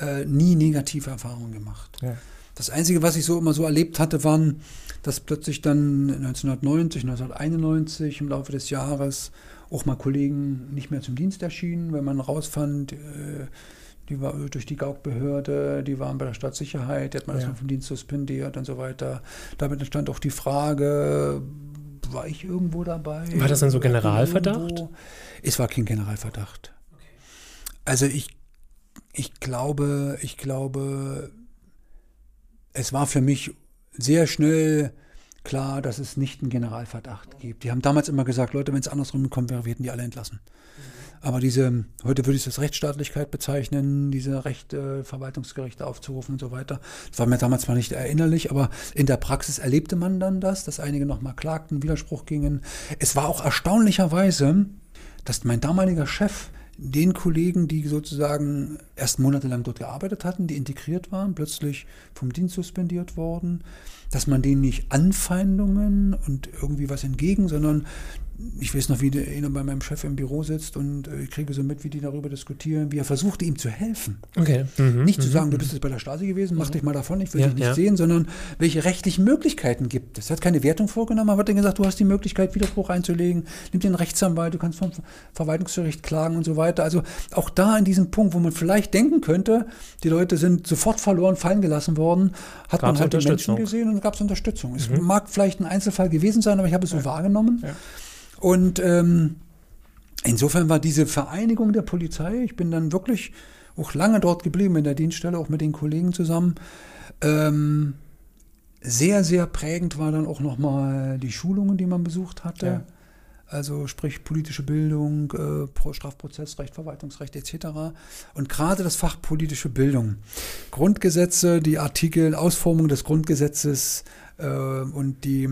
äh, nie negative Erfahrungen gemacht. Ja. Das Einzige, was ich so immer so erlebt hatte, waren, dass plötzlich dann 1990, 1991 im Laufe des Jahres auch mal Kollegen nicht mehr zum Dienst erschienen, weil man rausfand, äh, die war durch die Gaukbehörde, die waren bei der Stadtsicherheit, die hat man ja. erstmal vom Dienst suspendiert und so weiter. Damit entstand auch die Frage, war ich irgendwo dabei? War das dann so Generalverdacht? Irgendwo? Es war kein Generalverdacht. Also ich, ich glaube, ich glaube, es war für mich sehr schnell klar, dass es nicht einen Generalverdacht gibt. Die haben damals immer gesagt, Leute, wenn es andersrum kommt, wir hätten die alle entlassen. Aber diese, heute würde ich das Rechtsstaatlichkeit bezeichnen, diese Rechte, Verwaltungsgerichte aufzurufen und so weiter. Das war mir damals zwar nicht erinnerlich, aber in der Praxis erlebte man dann das, dass einige nochmal klagten, Widerspruch gingen. Es war auch erstaunlicherweise, dass mein damaliger Chef den Kollegen, die sozusagen erst monatelang dort gearbeitet hatten, die integriert waren, plötzlich vom Dienst suspendiert worden, dass man denen nicht Anfeindungen und irgendwie was entgegen, sondern ich weiß noch, wie einer bei meinem Chef im Büro sitzt und äh, ich kriege so mit, wie die darüber diskutieren, wie er versuchte, ihm zu helfen. Okay. Mhm. Nicht zu sagen, du bist jetzt bei der Stasi gewesen, mach mhm. dich mal davon, ich will ja, dich nicht ja. sehen, sondern welche rechtlichen Möglichkeiten gibt es? Er hat keine Wertung vorgenommen, aber hat dann gesagt, du hast die Möglichkeit, Widerspruch einzulegen, nimm den Rechtsanwalt, du kannst vom Verwaltungsgericht klagen und so weiter. Also auch da in diesem Punkt, wo man vielleicht denken könnte, die Leute sind sofort verloren, fallen gelassen worden, hat gab's man halt die Menschen gesehen und gab es Unterstützung. Mhm. Es mag vielleicht ein Einzelfall gewesen sein, aber ich habe es so ja. wahrgenommen. Und ähm, insofern war diese Vereinigung der Polizei, ich bin dann wirklich auch lange dort geblieben in der Dienststelle, auch mit den Kollegen zusammen. Ähm, sehr, sehr prägend war dann auch nochmal die Schulungen, die man besucht hatte. Ja. Also sprich politische Bildung, äh, Strafprozessrecht, Verwaltungsrecht etc. Und gerade das Fach politische Bildung. Grundgesetze, die Artikel, Ausformung des Grundgesetzes äh, und die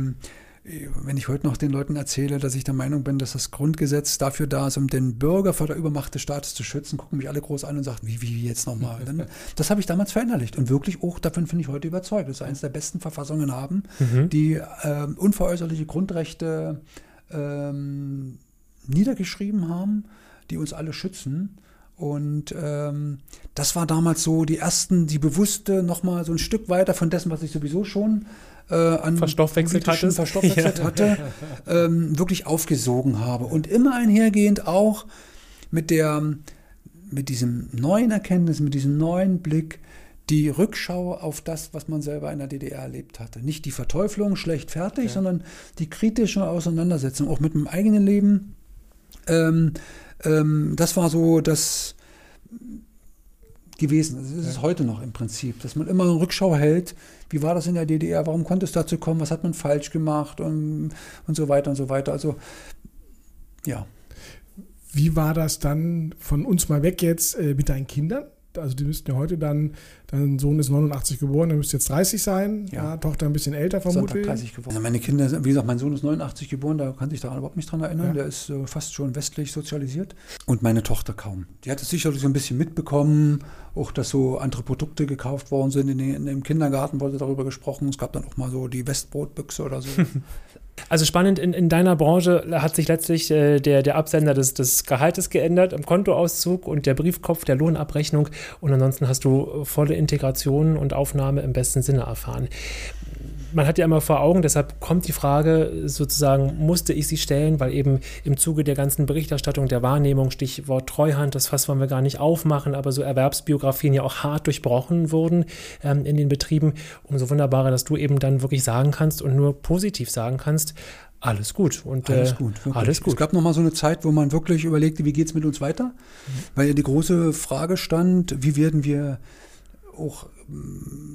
wenn ich heute noch den Leuten erzähle, dass ich der Meinung bin, dass das Grundgesetz dafür da ist, um den Bürger vor der Übermacht des Staates zu schützen, gucken mich alle groß an und sagen, wie, wie jetzt nochmal? [laughs] das habe ich damals verinnerlicht und wirklich auch, davon bin ich heute überzeugt. Das ist eines der besten Verfassungen haben, mhm. die äh, unveräußerliche Grundrechte ähm, niedergeschrieben haben, die uns alle schützen. Und ähm, das war damals so die ersten, die bewusste nochmal so ein Stück weiter von dessen, was ich sowieso schon äh, an verstoffwechselt, verstoffwechselt ja. hatte, ähm, wirklich aufgesogen habe. Und immer einhergehend auch mit der, mit diesem neuen Erkenntnis, mit diesem neuen Blick, die Rückschau auf das, was man selber in der DDR erlebt hatte. Nicht die Verteuflung, schlecht fertig, ja. sondern die kritische Auseinandersetzung, auch mit dem eigenen Leben. Ähm, ähm, das war so das gewesen. Das ist es ja. heute noch im Prinzip, dass man immer eine Rückschau hält. Wie war das in der DDR? Warum konnte es dazu kommen? Was hat man falsch gemacht? Und, und so weiter und so weiter. Also, ja. Wie war das dann von uns mal weg jetzt äh, mit deinen Kindern? Also die müssten ja heute dann, dein Sohn ist 89 geboren, der müsste jetzt 30 sein, ja. Ja, Tochter ein bisschen älter vermutlich. 30 geworden. Also meine Kinder, wie gesagt, mein Sohn ist 89 geboren, da kann sich daran überhaupt nicht dran erinnern, ja. der ist äh, fast schon westlich sozialisiert. Und meine Tochter kaum. Die hat es sicherlich so ein bisschen mitbekommen, auch dass so andere Produkte gekauft worden sind. In, den, in dem Kindergarten wurde darüber gesprochen, es gab dann auch mal so die Westbrotbüchse oder so. [laughs] Also spannend, in, in deiner Branche hat sich letztlich äh, der, der Absender des, des Gehaltes geändert im Kontoauszug und der Briefkopf der Lohnabrechnung und ansonsten hast du volle Integration und Aufnahme im besten Sinne erfahren. Man hat ja immer vor Augen, deshalb kommt die Frage sozusagen, musste ich sie stellen, weil eben im Zuge der ganzen Berichterstattung, der Wahrnehmung, Stichwort Treuhand, das Fass wollen wir gar nicht aufmachen, aber so Erwerbsbiografien ja auch hart durchbrochen wurden ähm, in den Betrieben. Umso wunderbarer, dass du eben dann wirklich sagen kannst und nur positiv sagen kannst, alles gut. Und, alles äh, gut, wirklich. alles gut. Es gab noch mal so eine Zeit, wo man wirklich überlegte, wie geht es mit uns weiter? Mhm. Weil ja die große Frage stand, wie werden wir auch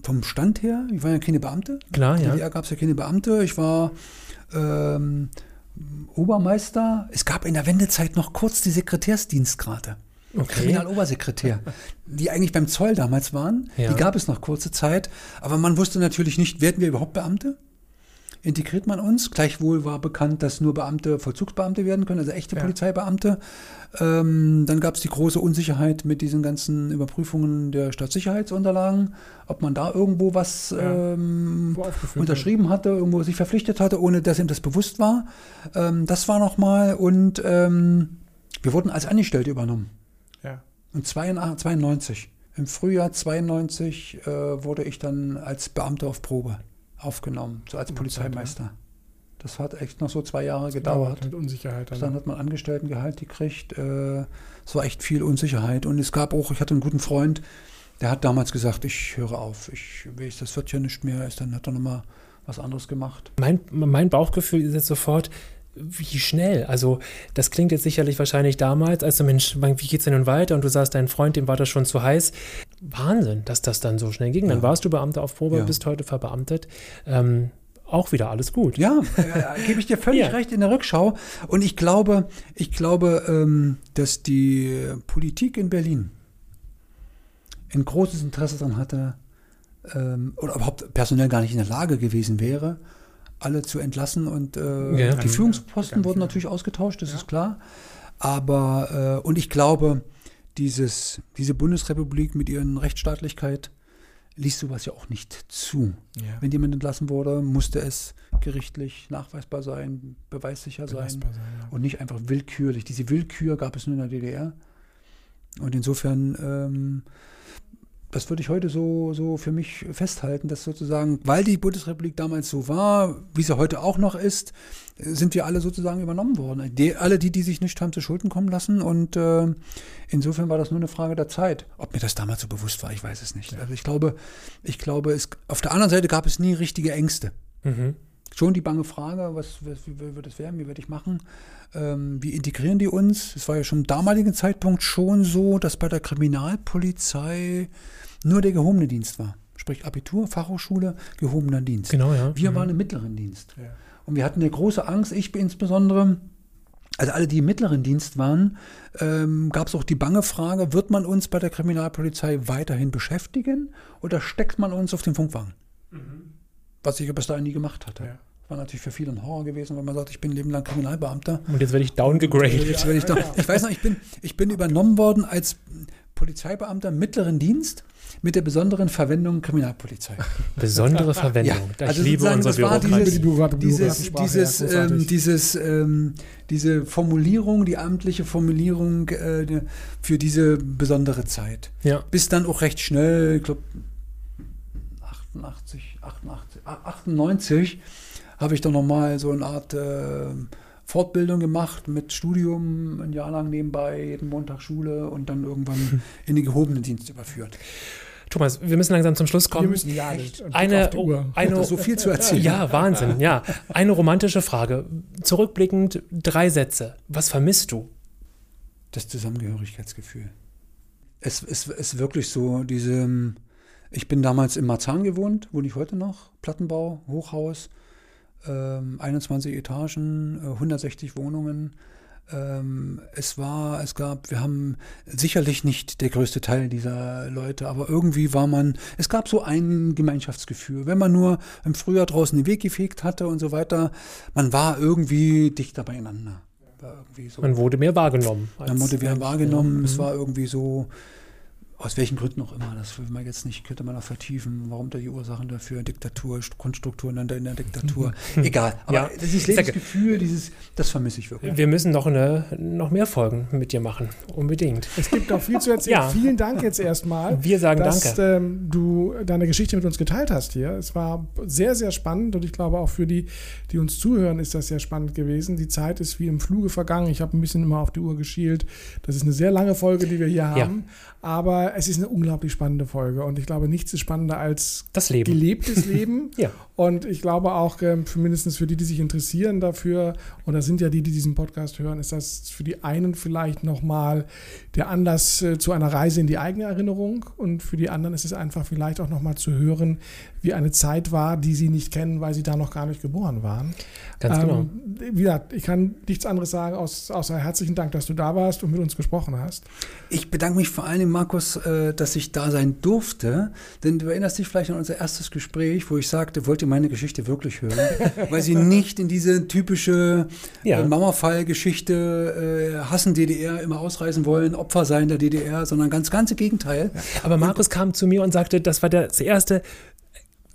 vom Stand her, ich war ja keine Beamte. Klar, ja. Da gab es ja keine Beamte. Ich war ähm, Obermeister. Es gab in der Wendezeit noch kurz die Sekretärsdienstgrade. Okay. Kriminalobersekretär, die eigentlich beim Zoll damals waren. Ja. Die gab es noch kurze Zeit. Aber man wusste natürlich nicht, werden wir überhaupt Beamte? Integriert man uns. Gleichwohl war bekannt, dass nur Beamte Vollzugsbeamte werden können, also echte ja. Polizeibeamte. Ähm, dann gab es die große Unsicherheit mit diesen ganzen Überprüfungen der Staatssicherheitsunterlagen, ob man da irgendwo was ja. ähm, unterschrieben hatte, irgendwo sich verpflichtet hatte, ohne dass ihm das bewusst war. Ähm, das war nochmal und ähm, wir wurden als Angestellte übernommen. Ja. Und 92. Im Frühjahr 92 äh, wurde ich dann als Beamter auf Probe aufgenommen, so als Polizeimeister. Das hat echt noch so zwei Jahre gedauert. Mit Unsicherheit. Dann, dann hat man Angestelltengehalt gekriegt. Äh, es war echt viel Unsicherheit. Und es gab auch, ich hatte einen guten Freund, der hat damals gesagt, ich höre auf, ich weiß, das wird ja nicht mehr. Ist, dann hat er nochmal was anderes gemacht. Mein, mein Bauchgefühl ist jetzt sofort, wie schnell? Also, das klingt jetzt sicherlich wahrscheinlich damals, als du, Mensch, wie geht's denn nun weiter? Und du sagst, dein Freund, dem war das schon zu heiß. Wahnsinn, dass das dann so schnell ging. Dann warst du Beamter auf Probe, ja. bist heute verbeamtet. Ähm, auch wieder alles gut. Ja, äh, gebe ich dir völlig [laughs] ja. recht in der Rückschau. Und ich glaube, ich glaube, ähm, dass die Politik in Berlin ein großes Interesse daran hatte, ähm, oder überhaupt personell gar nicht in der Lage gewesen wäre, alle zu entlassen und äh, ja, die Führungsposten wurden natürlich ausgetauscht, das ja. ist klar. Aber äh, und ich glaube, dieses, diese Bundesrepublik mit ihren Rechtsstaatlichkeit ließ sowas ja auch nicht zu. Ja. Wenn jemand entlassen wurde, musste es gerichtlich nachweisbar sein, beweissicher beweisbar sein, sein ja. und nicht einfach willkürlich. Diese Willkür gab es nur in der DDR. Und insofern ähm, das würde ich heute so, so für mich festhalten, dass sozusagen, weil die Bundesrepublik damals so war, wie sie heute auch noch ist, sind wir alle sozusagen übernommen worden. Die, alle die, die sich nicht haben zu Schulden kommen lassen. Und äh, insofern war das nur eine Frage der Zeit. Ob mir das damals so bewusst war, ich weiß es nicht. Also ich glaube, ich glaube, es, auf der anderen Seite gab es nie richtige Ängste. Mhm. Schon die bange Frage, was, was wie wird es werden, wie werde ich machen? Ähm, wie integrieren die uns? Es war ja schon im damaligen Zeitpunkt schon so, dass bei der Kriminalpolizei nur der gehobene Dienst war. Sprich Abitur, Fachhochschule, gehobener Dienst. Genau, ja. Wir mhm. waren im mittleren Dienst. Ja. Und wir hatten eine große Angst, ich insbesondere, also alle, die im mittleren Dienst waren, ähm, gab es auch die bange Frage, wird man uns bei der Kriminalpolizei weiterhin beschäftigen oder steckt man uns auf den Funkwagen? Mhm. Was ich bis dahin nie gemacht hatte. Ja. War natürlich für viele ein Horror gewesen, weil man sagt, ich bin Leben lang Kriminalbeamter. Und jetzt werde ich downgegradet. Jetzt werde ich, down. ich weiß noch, ich bin, ich bin übernommen worden als Polizeibeamter mittleren Dienst mit der besonderen Verwendung Kriminalpolizei. [laughs] Besondere Verwendung. Ja, also ich liebe unsere Bürokratie. Dieses, dieses, ähm, dieses, ähm, diese Formulierung, die amtliche Formulierung äh, für diese besondere Zeit. Ja. Bis dann auch recht schnell, ich glaube 88, 88, 98 habe ich dann nochmal so eine Art äh, Fortbildung gemacht mit Studium, ein Jahr lang nebenbei, jeden Montag Schule und dann irgendwann in den gehobenen Dienst überführt. Thomas, wir müssen langsam zum Schluss kommen. Wir müssen ja nicht. Eine, eine, so viel zu erzählen. Ja, Wahnsinn, ja. Eine romantische Frage. Zurückblickend drei Sätze. Was vermisst du? Das Zusammengehörigkeitsgefühl. Es ist wirklich so, diese, ich bin damals in Marzahn gewohnt, wohne ich heute noch, Plattenbau, Hochhaus, ähm, 21 Etagen, äh, 160 Wohnungen. Ähm, es war, es gab, wir haben sicherlich nicht der größte Teil dieser Leute, aber irgendwie war man, es gab so ein Gemeinschaftsgefühl. Wenn man nur im Frühjahr draußen den Weg gefegt hatte und so weiter, man war irgendwie dichter beieinander. So, man wurde mehr wahrgenommen. Man wurde mehr wahrgenommen. Ja. Es mhm. war irgendwie so, aus welchen Gründen auch immer, das will man jetzt nicht, könnte man auch vertiefen, warum da die Ursachen dafür, Diktatur, Grundstrukturen in der, Diktatur, [laughs] egal. Aber Ja. dieses Lebensgefühl, dieses, das vermisse ich wirklich. Wir müssen noch, eine, noch mehr Folgen mit dir machen. Unbedingt. Es gibt noch viel zu erzählen. [laughs] Ja. Vielen Dank jetzt erstmal. Wir sagen dass, danke. Ähm, du deine Geschichte mit uns geteilt hast hier. Es war sehr, sehr spannend und ich glaube auch für die, die uns zuhören, ist das sehr spannend gewesen. Die Zeit ist wie im Fluge vergangen. Ich habe ein bisschen immer auf die Uhr geschielt. Das ist eine sehr lange Folge, die wir hier haben. Aber es ist eine unglaublich spannende Folge und ich glaube, nichts ist spannender als Das Leben. gelebtes [laughs] Leben. Ja. Und ich glaube auch, ähm, für mindestens für die, die sich interessieren dafür, und das sind ja die, die diesen Podcast hören, ist das für die einen vielleicht nochmal der Anlass äh, zu einer Reise in die eigene Erinnerung. Und für die anderen ist es einfach vielleicht auch nochmal zu hören, wie eine Zeit war, die sie nicht kennen, weil sie da noch gar nicht geboren waren. Ganz genau. Ähm, wie gesagt, ich kann nichts anderes sagen, außer herzlichen Dank, dass du da warst und mit uns gesprochen hast. Ich bedanke mich vor allen Dingen, Markus, äh, dass ich da sein durfte. Denn du erinnerst dich vielleicht an unser erstes Gespräch, wo ich sagte, wollt ihr meine Geschichte wirklich hören? [laughs] Weil sie nicht in diese typische Ja. äh, Mauerfall-Geschichte äh, hassen DDR, immer ausreisen wollen, Opfer sein der DDR, sondern ganz ganze Gegenteil. Aber Markus kam zu mir und sagte, das war das erste,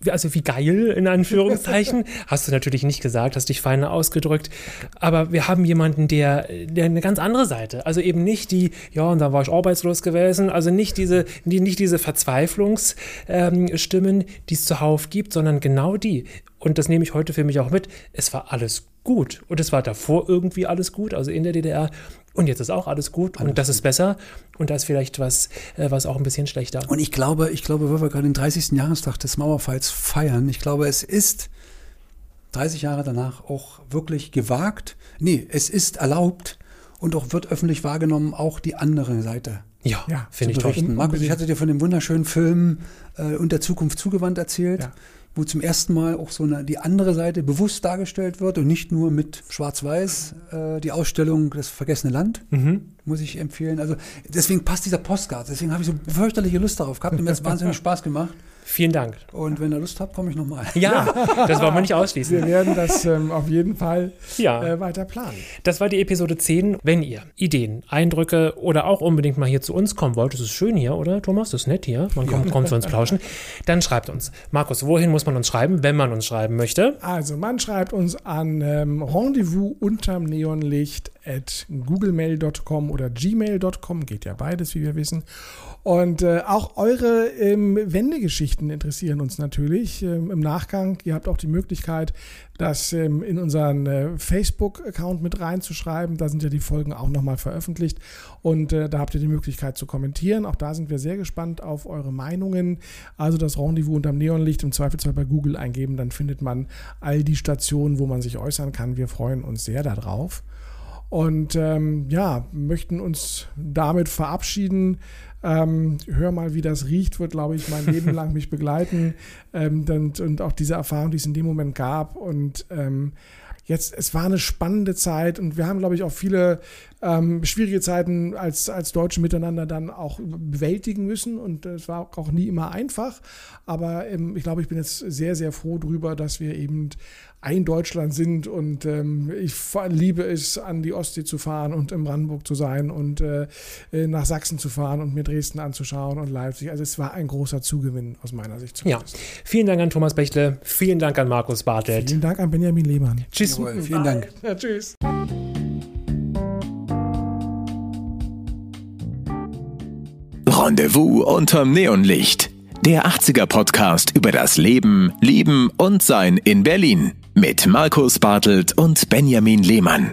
also wie geil, in Anführungszeichen. [laughs] hast du natürlich nicht gesagt, hast dich feiner ausgedrückt. Aber wir haben jemanden, der, der eine ganz andere Seite, also eben nicht die, ja, und da war ich arbeitslos gewesen, also nicht diese, die, nicht diese Verzweiflungsstimmen, ähm, die es zuhauf gibt, sondern genau die. Und das nehme ich heute für mich auch mit. Es war alles gut. Und es war davor irgendwie alles gut, also in der DDR. Und jetzt ist auch alles gut. und das ist besser. Und da ist vielleicht was, äh, was auch ein bisschen schlechter. Und ich glaube, ich glaube, weil wir gerade den 30. Jahrestag des Mauerfalls feiern, ich glaube, es ist 30 Jahre danach auch wirklich gewagt. Nee, es ist erlaubt und auch wird öffentlich wahrgenommen, auch die andere Seite Ja, Ja, finde ich toll. Markus, ich hatte dir von dem wunderschönen Film äh, Und der Zukunft zugewandt erzählt, Ja. Wo zum ersten Mal auch so eine, die andere Seite bewusst dargestellt wird und nicht nur mit Schwarz-Weiß. Äh, die Ausstellung Das vergessene Land muss ich empfehlen. Also deswegen passt dieser Postcard. Deswegen habe ich so fürchterliche Lust darauf gehabt und mir hat es [laughs] wahnsinnig Spaß gemacht. Vielen Dank. Und wenn ihr Lust habt, komme ich nochmal. Ja, [laughs] das wollen wir nicht ausschließen. Wir werden das ähm, auf jeden Fall Ja. äh, weiter planen. Das war die Episode 10. Wenn ihr Ideen, Eindrücke oder auch unbedingt mal hier zu uns kommen wollt, das ist schön hier, oder Thomas? Das ist nett hier. Man kommt, kommt zu uns plauschen. Dann schreibt uns. Markus, wohin muss man uns schreiben, wenn man uns schreiben möchte? Also, man schreibt uns an ähm, Rendezvous unterm Neonlicht at googlemail.com oder gmail.com, geht ja beides, wie wir wissen. Und äh, auch eure ähm, Wendegeschichten interessieren uns natürlich ähm, im Nachgang. Ihr habt auch die Möglichkeit, das ähm, in unseren äh, Facebook-Account mit reinzuschreiben. Da sind ja die Folgen auch nochmal veröffentlicht. Und äh, da habt ihr die Möglichkeit zu kommentieren. Auch da sind wir sehr gespannt auf eure Meinungen. Also das Rendezvous unterm Neonlicht im Zweifelsfall bei Google eingeben. Dann findet man all die Stationen, wo man sich äußern kann. Wir freuen uns sehr darauf. Und ähm, ja, möchten uns damit verabschieden. Ähm, hör mal, wie das riecht, wird, glaube ich, mein Leben lang mich begleiten. [laughs] Ähm, und, und auch diese Erfahrung, die es in dem Moment gab. Und ähm, jetzt, es war eine spannende Zeit und wir haben, glaube ich, auch viele ähm, schwierige Zeiten als, als Deutsche miteinander dann auch bewältigen müssen. Und es war auch nie immer einfach. Aber ähm, ich glaube, ich bin jetzt sehr, sehr froh drüber, dass wir eben ein Deutschland sind und ähm, ich liebe es, an die Ostsee zu fahren und in Brandenburg zu sein und äh, äh, nach Sachsen zu fahren und mir Dresden anzuschauen und Leipzig. Also es war ein großer Zugewinn aus meiner Sicht Ja. zumindest. Vielen Dank an Thomas Bechtle. Vielen Dank an Markus Bartelt. Vielen Dank an Benjamin Lehmann. Tschüss. Jawohl, vielen Dank. Ja, tschüss. Rendezvous unterm Neonlicht. Der 80er Podcast über das Leben, Lieben und Sein in Berlin. Mit Markus Bartelt und Benjamin Lehmann.